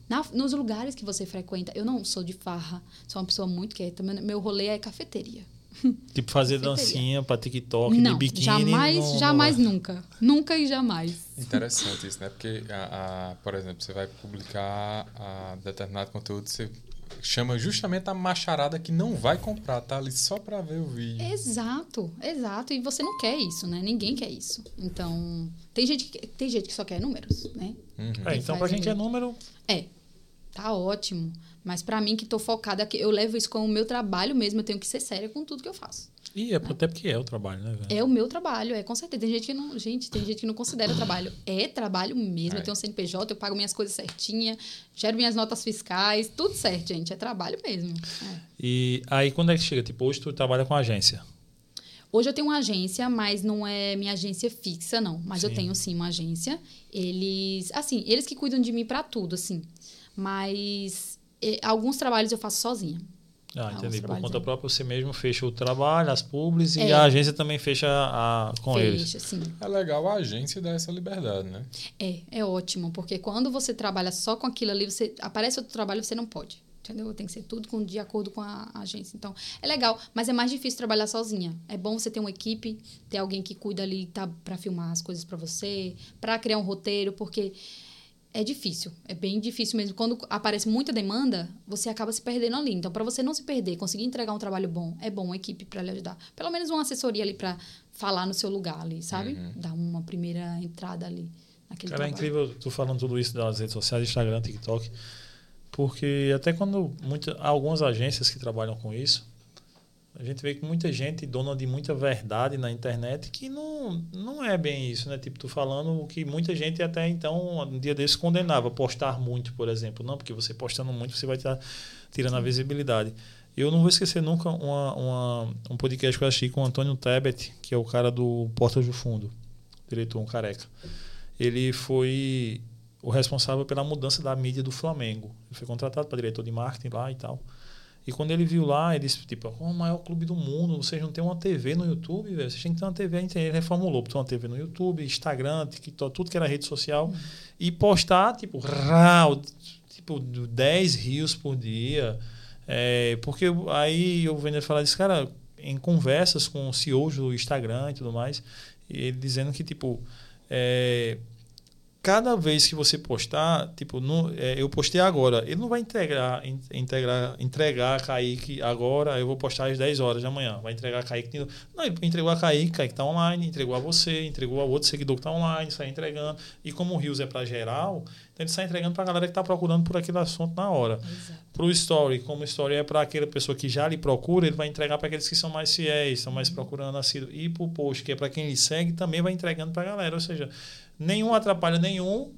na- nos lugares que você frequenta. Eu não sou de farra, sou uma pessoa muito quieta. Meu, meu rolê é cafeteria. (laughs)
Tipo fazer dancinha pra TikTok
não,
de biquíni.
jamais,
não-
jamais, nunca. Nunca e jamais.
Interessante isso, né? Porque, a, a- por exemplo, você vai publicar a determinado conteúdo, você chama justamente a macharada que não vai comprar, tá ali só pra ver o vídeo.
Exato, exato. E você não quer isso, né? Ninguém quer isso. Então, tem gente que, tem gente que só quer números, né?
Uhum.
É, então pra
ali.
quer número,
É, tá ótimo. Mas pra mim que tô focada, que eu levo isso como o meu trabalho mesmo, eu tenho que ser séria com tudo que eu faço.
e é até porque é o trabalho, né, velho?
É o meu trabalho, é com certeza. Tem gente que não, gente, tem gente que não considera trabalho. É trabalho mesmo.
É.
Eu tenho um CNPJ, eu pago minhas coisas certinha, gero minhas notas fiscais, tudo certo, gente. É trabalho mesmo. É.
E aí quando é que chega? Tipo, hoje tu trabalha com agência.
Hoje eu tenho uma agência, mas não é minha agência fixa, não. Mas eu
Sim.
tenho sim uma agência. Eles, assim, eles que cuidam de mim pra tudo, assim. Mas alguns trabalhos eu faço sozinha.
Ah, entendi. Por conta
aí.
própria, você mesmo fecha o trabalho, as publis e
É.
a agência também fecha a, com eles.
Fecha, sim.
É legal a agência dar essa liberdade, né?
É, é ótimo, porque quando você trabalha só com aquilo ali, você aparece outro trabalho, você não pode. Entendeu? Tem que ser tudo com, de acordo com a agência. Então, é legal, mas é mais difícil trabalhar sozinha. É bom você ter uma equipe, ter alguém que cuida ali, tá para filmar as coisas para você, para criar um roteiro, porque é difícil, é bem difícil mesmo. Quando aparece muita demanda, você acaba se perdendo ali. Então, para você não se perder, conseguir entregar um trabalho bom, é bom uma equipe para lhe ajudar. Pelo menos uma assessoria ali para falar no seu lugar ali, sabe? Dar uma primeira entrada ali naquele
Cara, é
trabalho.
incrível tu falando tudo isso das redes sociais, Instagram, TikTok. Porque até quando muita, há algumas agências que trabalham com isso, a gente vê que muita gente dona de muita verdade na internet que não, não é bem isso, né? Tipo, tu falando o que muita gente até então, um dia desses, condenava. Postar muito, por exemplo. Não, porque você postando muito, você vai estar tirando a visibilidade. Eu não vou esquecer nunca uma, uma, um podcast que eu assisti com o Antônio Tebet, que é o cara do Portas do Fundo, diretor, um careca. Ele foi o responsável pela mudança da mídia do Flamengo. Ele foi contratado para diretor de marketing lá e tal. E quando ele viu lá, ele disse, tipo, "Qual é o maior clube do mundo, vocês não têm uma TV no YouTube, velho. Vocês têm que ter uma TV. Aí Ele reformulou, botou uma TV no YouTube, Instagram, TikTok, tudo que era rede social. E postar, tipo, rau, tipo, 10 rios por dia. É, porque aí eu vendo ele falar disso, cara, em conversas com CEOs do Instagram e tudo mais, ele dizendo que, tipo, é, cada vez que você postar, tipo, no, é, eu postei agora, ele não vai integrar, in- integrar, entregar a Kaique agora, eu vou postar às 10 horas da manhã. Vai entregar a Kaique. Não, ele entregou a Kaique, Kaique tá online, entregou a você, entregou a outro seguidor que tá online, sai entregando. E como o Rios é para geral, então ele sai entregando para a galera que tá procurando por aquele assunto na hora. Para o Story, como o Story é para aquela pessoa que já lhe procura, ele vai entregar para aqueles que são mais fiéis, estão mais procurando assim. E para o post, que é para quem lhe segue, também vai entregando para a galera. Ou seja, nenhum atrapalha nenhum.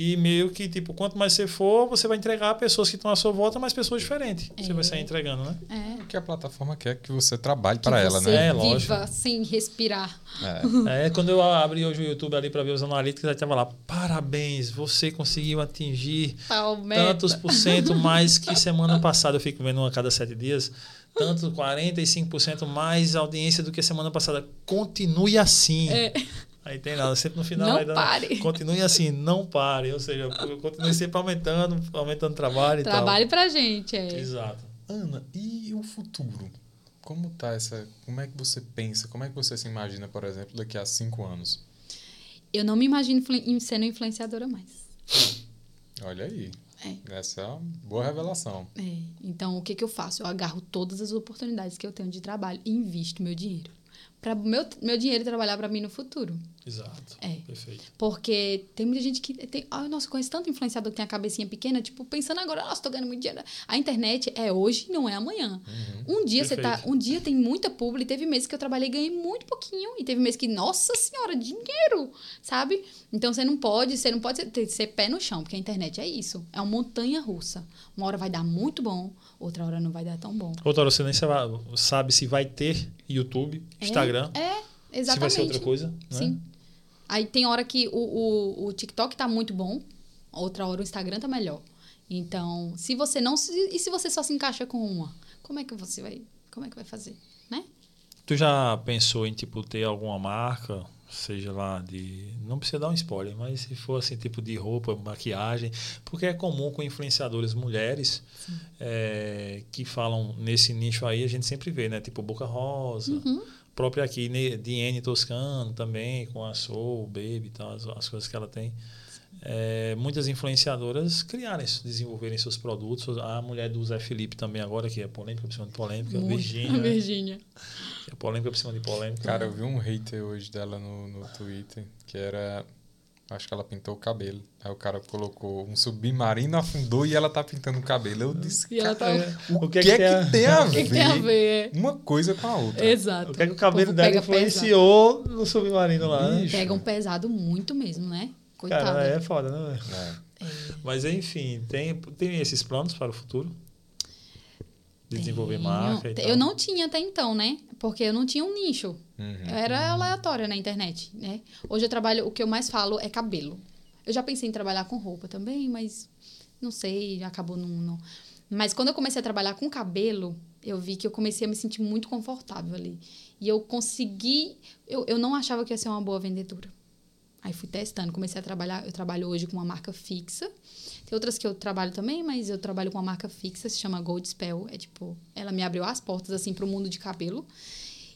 E meio que, tipo, quanto mais você for, você vai entregar a pessoas que estão à sua volta, mais pessoas diferentes. Você
É.
vai sair entregando, né?
É.
Porque a plataforma quer que você trabalhe
Que
para ela,
você
né?
É,
viva
lógico.
sem respirar.
É.
É, quando eu abri hoje o YouTube ali para ver os analíticos, já estava lá, parabéns, você conseguiu atingir
Palmeta.
tantos por cento (laughs) mais que semana passada. Eu fico vendo uma a cada sete dias. Tanto 45% mais audiência do que semana passada. Continue assim.
É.
Aí tem nada, sempre no final
Não pare. (laughs)
Continue assim, não pare. Ou seja, continue sempre aumentando, aumentando trabalho e
Trabalhe pra gente,
tal.
é.
Exato.
Ana, e o futuro? Como tá essa. Como é que você pensa? Como é que você se imagina, por exemplo, daqui a cinco anos?
Eu não me imagino sendo influenciadora mais.
Olha aí.
É.
Essa é uma boa revelação.
É. Então, o que, que eu faço? Eu agarro todas as oportunidades que eu tenho de trabalho e invisto meu dinheiro. Para meu, meu dinheiro trabalhar para mim no futuro.
Exato.
É.
Perfeito.
Porque tem muita gente que tem. Ai, nossa, conheço tanto influenciador que tem a cabecinha pequena, tipo, pensando agora, nossa, tô ganhando muito dinheiro. A internet é hoje, não é amanhã. Um dia você tá.
Perfeito.
Um dia tem muita publi, teve meses que eu trabalhei e ganhei muito pouquinho. E teve meses que, nossa senhora, dinheiro! Sabe? Então você não pode, você não pode ser, ser pé no chão, porque a internet é isso. É uma montanha russa. Uma hora vai dar muito bom, outra hora não vai dar tão bom.
Outra hora você nem sabe- se vai ter YouTube,
É,
Instagram,
É,
se
exatamente.
vai ser outra coisa. Né?
Sim. Aí tem hora que o, o, o TikTok tá muito bom, outra hora o Instagram tá melhor. Então, se você não se, e se você só se encaixa com uma, como é que você vai, como é que vai fazer, né?
Tu já pensou em tipo ter alguma marca, seja lá de, não precisa dar um spoiler, mas se for assim tipo de roupa, maquiagem, porque é comum com influenciadores mulheres é, que falam nesse nicho aí a gente sempre vê, né? Tipo Boca Rosa,
Uhum.
Própria aqui ne- Diene Toscano também com a Soul, Baby e tal, as, as coisas que ela tem. É, muitas influenciadoras criarem, desenvolverem seus produtos. A mulher do Zé Felipe também agora, que é polêmica por cima de polêmica,
Muito.
Virgínia? (laughs)
Virgínia.
é polêmica por cima de polêmica.
Cara, eu vi um hater hoje dela no, no Twitter, que era. Acho que ela pintou o cabelo. Aí o cara colocou um submarino, afundou e ela tá pintando o cabelo. Eu disse,
E ela
cara,
tá-
o,
O
que,
que
é
é
que,
que tem a-
O que,
ver
que tem a ver?
uma coisa com a outra?
Exato.
O que é que o cabelo
povo
dela
pega
influenciou no submarino lá, né?
Bicho.
Pegam pesado muito mesmo, né? Coitada.
Cara, é foda, né? velho?
É.
Mas enfim, tem, tem esses planos para o futuro? De desenvolver
Tenho.
marca e tal?
Eu não tinha até então, né? Porque eu não tinha um nicho.
Uhum.
Era aleatória na internet, né? Hoje eu trabalho, o que eu mais falo é cabelo. Eu já pensei em trabalhar com roupa também, mas não sei, acabou não, não. Mas quando eu comecei a trabalhar com cabelo, eu vi que eu comecei a me sentir muito confortável ali. E eu consegui. Eu, eu não achava que ia ser uma boa vendedora. Aí fui testando, comecei a trabalhar. Eu trabalho hoje com uma marca fixa. Tem outras que eu trabalho também, mas eu trabalho com uma marca fixa, se chama Gold Spell. É tipo, ela me abriu as portas assim para o mundo de cabelo.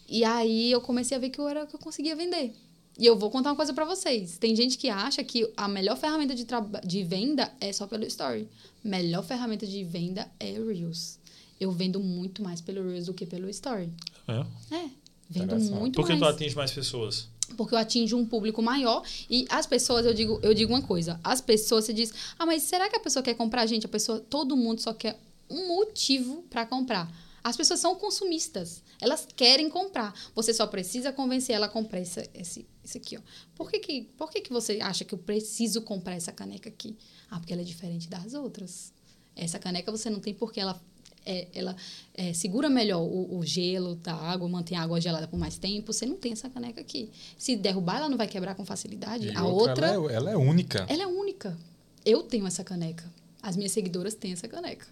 E aí eu comecei a ver que eu era que eu conseguia vender. E eu vou contar uma coisa para vocês. Tem gente que acha que a melhor ferramenta de, de venda é só pelo story. Melhor ferramenta de venda é Reels. Eu vendo muito mais pelo Reels do que pelo story.
É?
É. Vendo muito
Por que
mais.
tu atinge mais pessoas?
Porque eu atinjo um público maior e as pessoas, eu digo, eu digo uma coisa, as pessoas se diz: "Ah, mas será que a pessoa quer comprar, gente? A pessoa, todo mundo só quer um motivo para comprar. As pessoas são consumistas. Elas querem comprar. Você só precisa convencer ela a comprar esse, esse, esse aqui, ó. Por que que, por que que você acha que eu preciso comprar essa caneca aqui? Ah, porque ela é diferente das outras. Essa caneca você não tem porque ela é, ela é, segura melhor o, o, gelo da água, mantém a água gelada por mais tempo. Você não tem essa caneca aqui. Se derrubar, ela não vai quebrar com facilidade.
E
a outra,
ela, é, ela é única.
Ela é única. Eu tenho essa caneca. As minhas seguidoras têm essa caneca.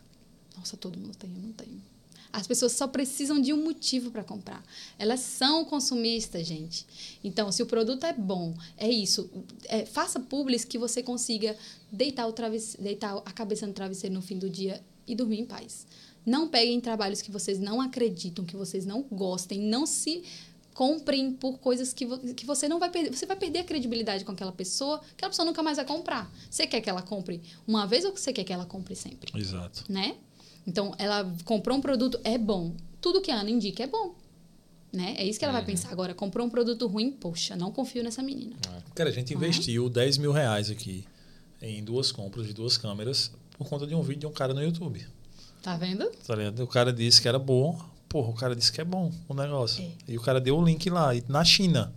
Nossa, todo mundo tem, eu não tenho. As pessoas só precisam de um motivo para comprar. Elas são consumistas, gente. Então, se o produto é bom, é isso. É, faça publis que você consiga deitar, o deitar a cabeça no travesseiro no fim do dia e dormir em paz. Não peguem trabalhos que vocês não acreditam, que vocês não gostem, não se comprem por coisas que, que você não vai perder. Você vai perder a credibilidade com aquela pessoa, aquela pessoa nunca mais vai comprar. Você quer que ela compre uma vez ou você quer que ela compre sempre?
Exato.
Né? Então, ela comprou um produto, é bom. Tudo que a Ana indica é bom. Né? É isso que ela uhum. vai pensar. Agora, comprou um produto ruim, poxa, não confio nessa menina.
Cara, a gente investiu uhum. 10 mil reais aqui em duas compras de duas câmeras por conta de um vídeo de um cara no YouTube.
Tá vendo?
Tá vendo? O cara disse que era bom. Porra, o cara disse que é bom o negócio. É. E o cara deu o link lá, na China.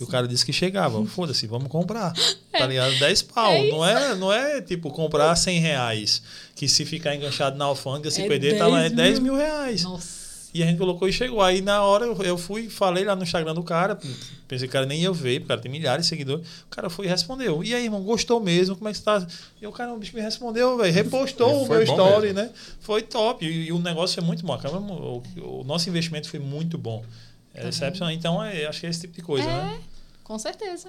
E o cara disse que chegava. Foda-se, vamos comprar. (laughs) É. Tá ligado? 10 pau. É não, é, não é tipo comprar 100 reais. Que se ficar enganchado na alfândega, se é perder, tá lá, é 10 mil reais.
Nossa.
E a gente colocou e chegou. Aí na hora eu fui, falei lá no Instagram do cara, pensei que o cara nem ia ver, porque o cara tem milhares de seguidores. O cara foi e respondeu. E aí, irmão, gostou mesmo? Como é que você tá? E o cara, o bicho me respondeu, velho. Repostou o meu story, mesmo. né? Foi top. E, e, o negócio foi muito bom. O, o, nosso investimento foi muito bom. É tá excepcional. Então, é, acho que é esse tipo de coisa,
é,
né?
Com certeza.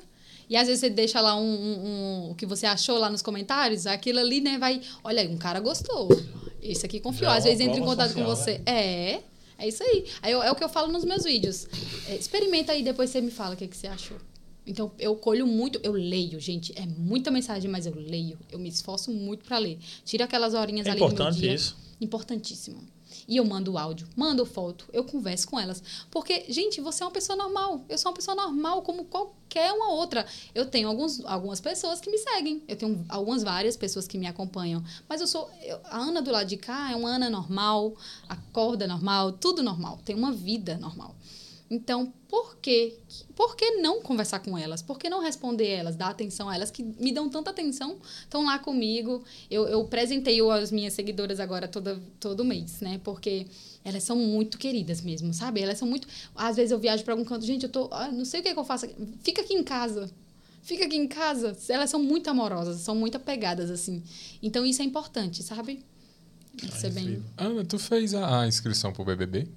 E às vezes você deixa lá um, um, um, o que você achou lá nos comentários, aquilo ali, né, vai. Olha, um cara gostou. Esse aqui confiou. Já às vezes entra em contato social, com você. Né? É. É isso aí. aí eu, é o que eu falo nos meus vídeos. É, experimenta aí, depois você me fala o que, que você achou. Então, eu colho muito, eu leio, gente. É muita mensagem, mas eu leio. Eu me esforço muito para ler. Tira aquelas horinhas
é
ali no meu
dia.
Importante
isso.
Importantíssimo. E eu mando áudio, mando foto, eu converso com elas. Porque, gente, você é uma pessoa normal. Eu sou uma pessoa normal, como qualquer uma outra. Eu tenho alguns, algumas pessoas que me seguem. Eu tenho algumas várias pessoas que me acompanham. Mas eu sou. Eu, a Ana do lado de cá é uma Ana normal, acorda normal, tudo normal. Tem uma vida normal. Então, por quê? Por que não conversar com elas? Por que não responder elas, dar atenção a elas que me dão tanta atenção, estão lá comigo? Eu, eu presenteio as minhas seguidoras agora toda, todo mês, né? Porque elas são muito queridas mesmo, sabe? Elas são muito. Às vezes eu viajo para algum canto, gente, eu tô. Ah, não sei o que, é que eu faço. Fica aqui em casa. Fica aqui em casa. Elas são muito amorosas, são muito apegadas, assim. Então isso é importante, sabe? Isso é, é bem.
Ana, tu fez a, a inscrição pro BBB?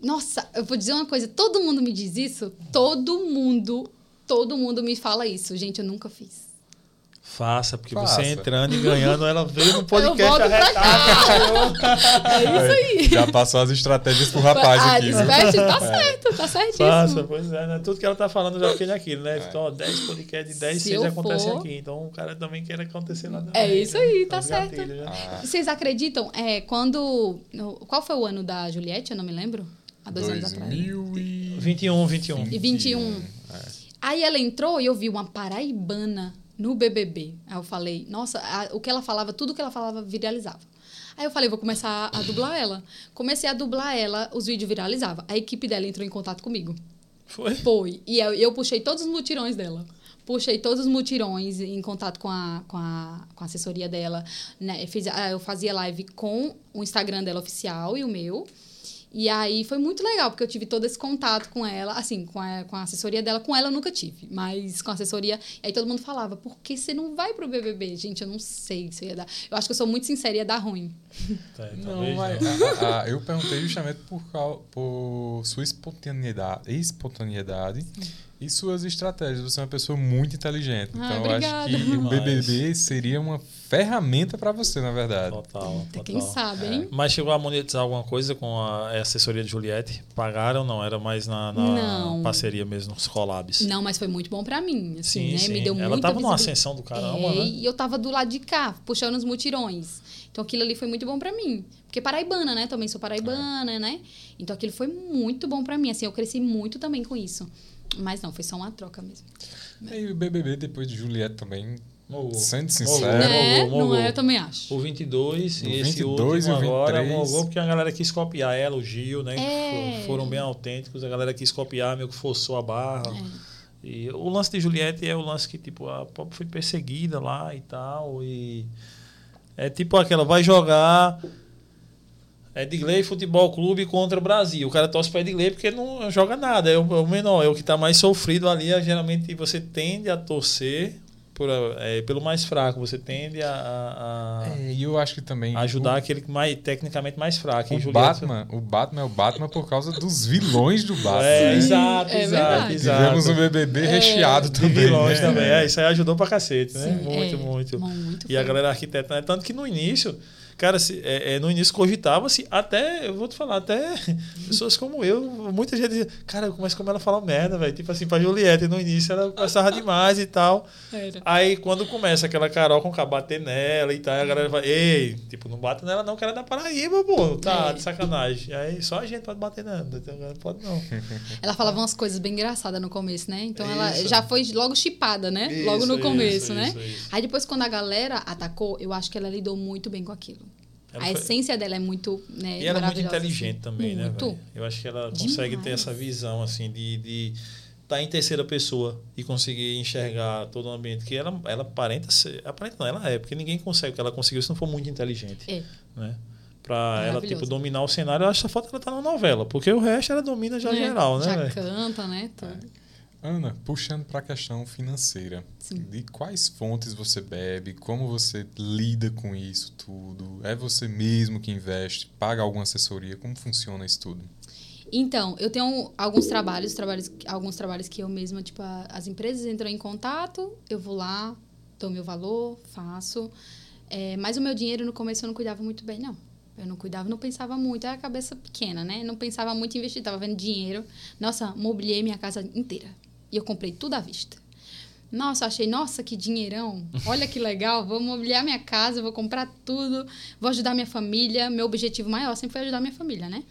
Nossa, eu vou dizer uma coisa, todo mundo me diz isso, todo mundo, todo mundo me fala isso. Gente, eu nunca fiz.
Faça, porque Faça. você entrando e ganhando, ela veio no (laughs) podcast
arretado. é isso aí.
Já passou as estratégias pro rapaz
ah,
aqui.
Desperte, tá certo, tá certíssimo.
Faça, pois é, né? Tudo que ela tá falando já fiquei naquilo, né? É. Então, 10 podcasts de 10 6 acontecem aqui. Então, o cara também quer acontecer lá também.
É isso aí, né? tá certo. Ah. Vocês acreditam? É, quando. Qual foi o ano da Juliette? Eu não me lembro. Há dois 2000 anos atrás.
E... 21, 21.
E 21. É. Aí ela entrou e eu vi uma paraibana no BBB. Aí eu falei, nossa, a, o que ela falava, tudo que ela falava viralizava. Aí eu falei, vou começar a dublar ela. Comecei a dublar ela, os vídeos viralizavam. A equipe dela entrou em contato comigo.
Foi?
Foi. E eu, eu puxei todos os mutirões dela. Puxei todos os mutirões em contato com a, com a, com a assessoria dela. Né? Eu, fiz, eu fazia live com o Instagram dela oficial e o meu. E aí foi muito legal, porque eu tive todo esse contato com ela, assim, com a, com a assessoria dela. Com ela eu nunca tive, mas com a assessoria. E aí todo mundo falava, por que você não vai pro BBB? Gente, eu não sei se ia dar. Eu acho que eu sou muito sincera, ia dar ruim. (laughs)
Tá,
Não,
talvez
mas
não.
a- a- eu perguntei justamente por, por sua espontaneidade, espontaneidade e suas estratégias. Você é uma pessoa muito inteligente.
Ah,
Então, eu acho que
obrigada.
o BBB seria uma ferramenta para você, na verdade.
Total,
Até
total.
quem sabe, hein?
Mas chegou a monetizar alguma coisa com a assessoria de Juliette? Pagaram ou não? Era mais na, na parceria mesmo, nos collabs?
Não, mas foi muito bom pra mim, assim,
Sim,
né?
sim.
Me deu
Ela tava numa ascensão do caramba,
É,
né?
E eu tava do lado de cá, puxando os mutirões. Então aquilo ali foi muito bom pra mim. Porque paraibana, né? Também sou paraibana, né? Então aquilo foi muito bom pra mim. Assim, eu cresci muito também com isso. Mas não, foi só uma troca mesmo.
E o BBB, depois de Juliette também,
Mogou.
sendo
Mogou,
sincero,
né?
mogou,
Não é? Eu também acho.
O 22
O
e esse
22
último
e o
agora
23.
mogou porque a galera quis copiar ela, o Gil, né?
É.
fo- Foram bem autênticos, a galera quis copiar, meio que forçou a barra.
É.
E o lance de Juliette é o lance que, tipo, a Pop foi perseguida lá e tal. E é tipo aquela, vai jogar é Edgley Futebol Clube contra o Brasil. O cara torce para Edgley porque não joga nada, é o, é menor, é o que está mais sofrido ali. é, geralmente você tende a torcer por, é, pelo mais fraco, você tende a, a-
É, e eu acho que também.
ajudar
o,
aquele que mais, tecnicamente mais fraco.
o Batman, o Batman é o Batman por causa dos vilões do Batman.
É,
né?
exato,
é
exato, exato.
Tivemos um BBB recheado
de
também.
vilões
né?
também. É, isso aí ajudou pra cacete, né?
Sim,
muito,
é.
muito.
Muito
E a galera arquiteta, né? Tanto que no início, cara, se, é, é, no início cogitava-se, até, eu vou te falar, até (laughs) pessoas como eu, muita gente dizia, cara, mas como ela fala merda, velho. Tipo assim, pra Juliette, no início ela conversava demais e tal.
Era.
Aí quando começa aquela Carol com o bater nela e tal, a galera vai, ei, tipo, não bate nela não, que ela é da Paraíba, pô, tá,
É.
de sacanagem. Aí só a gente pode bater nela, então, não pode não. (laughs)
Ela falava umas coisas bem engraçadas no começo, né? Então ela
Isso.
já foi logo chipada, né?
Isso,
logo no
isso,
começo, né?
isso, isso.
Aí depois, quando a galera atacou, eu acho que ela lidou muito bem com aquilo.
Ela
a
foi-
essência dela é muito, né,
E ela é muito
maravilhosa,
inteligente
assim.
também, né?
Muito.
velho? Eu acho que ela consegue ter essa visão, assim, de de estar em terceira pessoa e conseguir enxergar todo o ambiente. Que ela, ela aparenta ser. Aparenta não, ela é, porque ninguém consegue o que ela conseguiu se não for muito inteligente.
É.
Né? Pra ela, tipo, dominar o cenário, eu acho que só falta ela estar na novela. Porque o resto ela domina já
Né?
geral, né?
Já
velho?
canta, né? Tudo.
Ana, puxando para a questão financeira,
Sim.
de quais fontes você bebe, como você lida com isso tudo? É você mesmo que investe, paga alguma assessoria? Como funciona isso tudo?
Então, eu tenho alguns trabalhos, trabalhos, alguns trabalhos que eu mesma, tipo, a- as empresas entram em contato, eu vou lá, dou meu valor, faço. É, mas o meu dinheiro no começo eu não cuidava muito bem, não. Eu não cuidava, não pensava muito, era a cabeça pequena, né? Não pensava muito em investir, tava vendo dinheiro. Nossa, mobiliei minha casa inteira. E eu comprei tudo à vista. Nossa, achei, nossa, que dinheirão. Olha que legal, vou mobiliar minha casa, vou comprar tudo, vou ajudar minha família. Meu objetivo maior sempre foi ajudar minha família, né?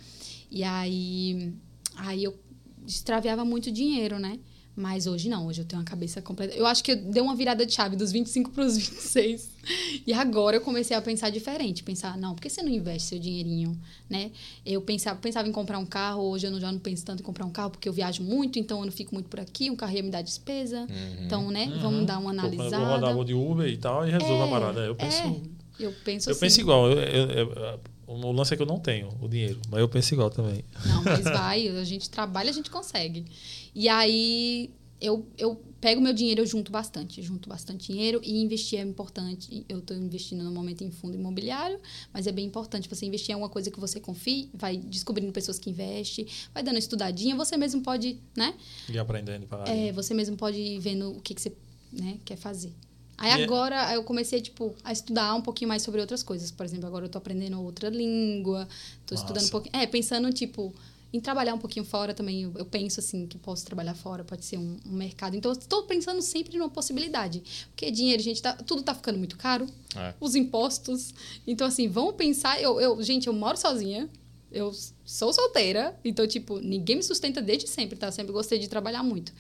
E aí, aí eu extraviava muito dinheiro, né? Mas hoje não, hoje eu tenho uma cabeça completa. Eu acho que eu dei uma virada de chave dos 25 para os (laughs) 26. E agora eu comecei a pensar diferente. Pensar, não, por que você não investe seu dinheirinho, né? Eu pensava, pensava em comprar um carro, hoje eu não- já não penso tanto em comprar um carro, porque eu viajo muito, então eu não fico muito por aqui. Um carro ia me dar despesa. Então, né, vamos dar uma
quando eu vou
analisada.
rodar, de Uber e tal, e resolvo a
É,
parada. Eu penso.
é. Eu penso
Eu
assim.
penso igual. Eu, eu- eu- o lance é que eu não tenho o dinheiro, mas eu penso igual também.
Não, mas (laughs) vai, a gente trabalha, a gente consegue. E aí eu, eu pego meu dinheiro, eu junto bastante, junto bastante dinheiro e investir é importante. Eu estou investindo no momento em fundo imobiliário, mas é bem importante você investir em alguma coisa que você confie, vai descobrindo pessoas que investem, vai dando uma estudadinha, você mesmo pode, né?
E aprendendo para
É, você mesmo pode ir vendo o que, que você né, quer fazer. Aí
é-
agora eu comecei tipo, a estudar um pouquinho mais sobre outras coisas. Por exemplo, agora eu tô aprendendo outra língua, tô estudando um pouquinho. É, pensando, tipo, em trabalhar um pouquinho fora também. Eu, eu penso assim que posso trabalhar fora, pode ser um, um mercado. Então, estou pensando sempre numa possibilidade. Porque dinheiro, gente, tá, tudo tá ficando muito caro.
É.
Os impostos. Então, assim, vamos pensar. Eu, eu, gente, eu moro sozinha. Eu sou solteira, então, tipo, ninguém me sustenta desde sempre, tá? Eu sempre gostei de trabalhar muito.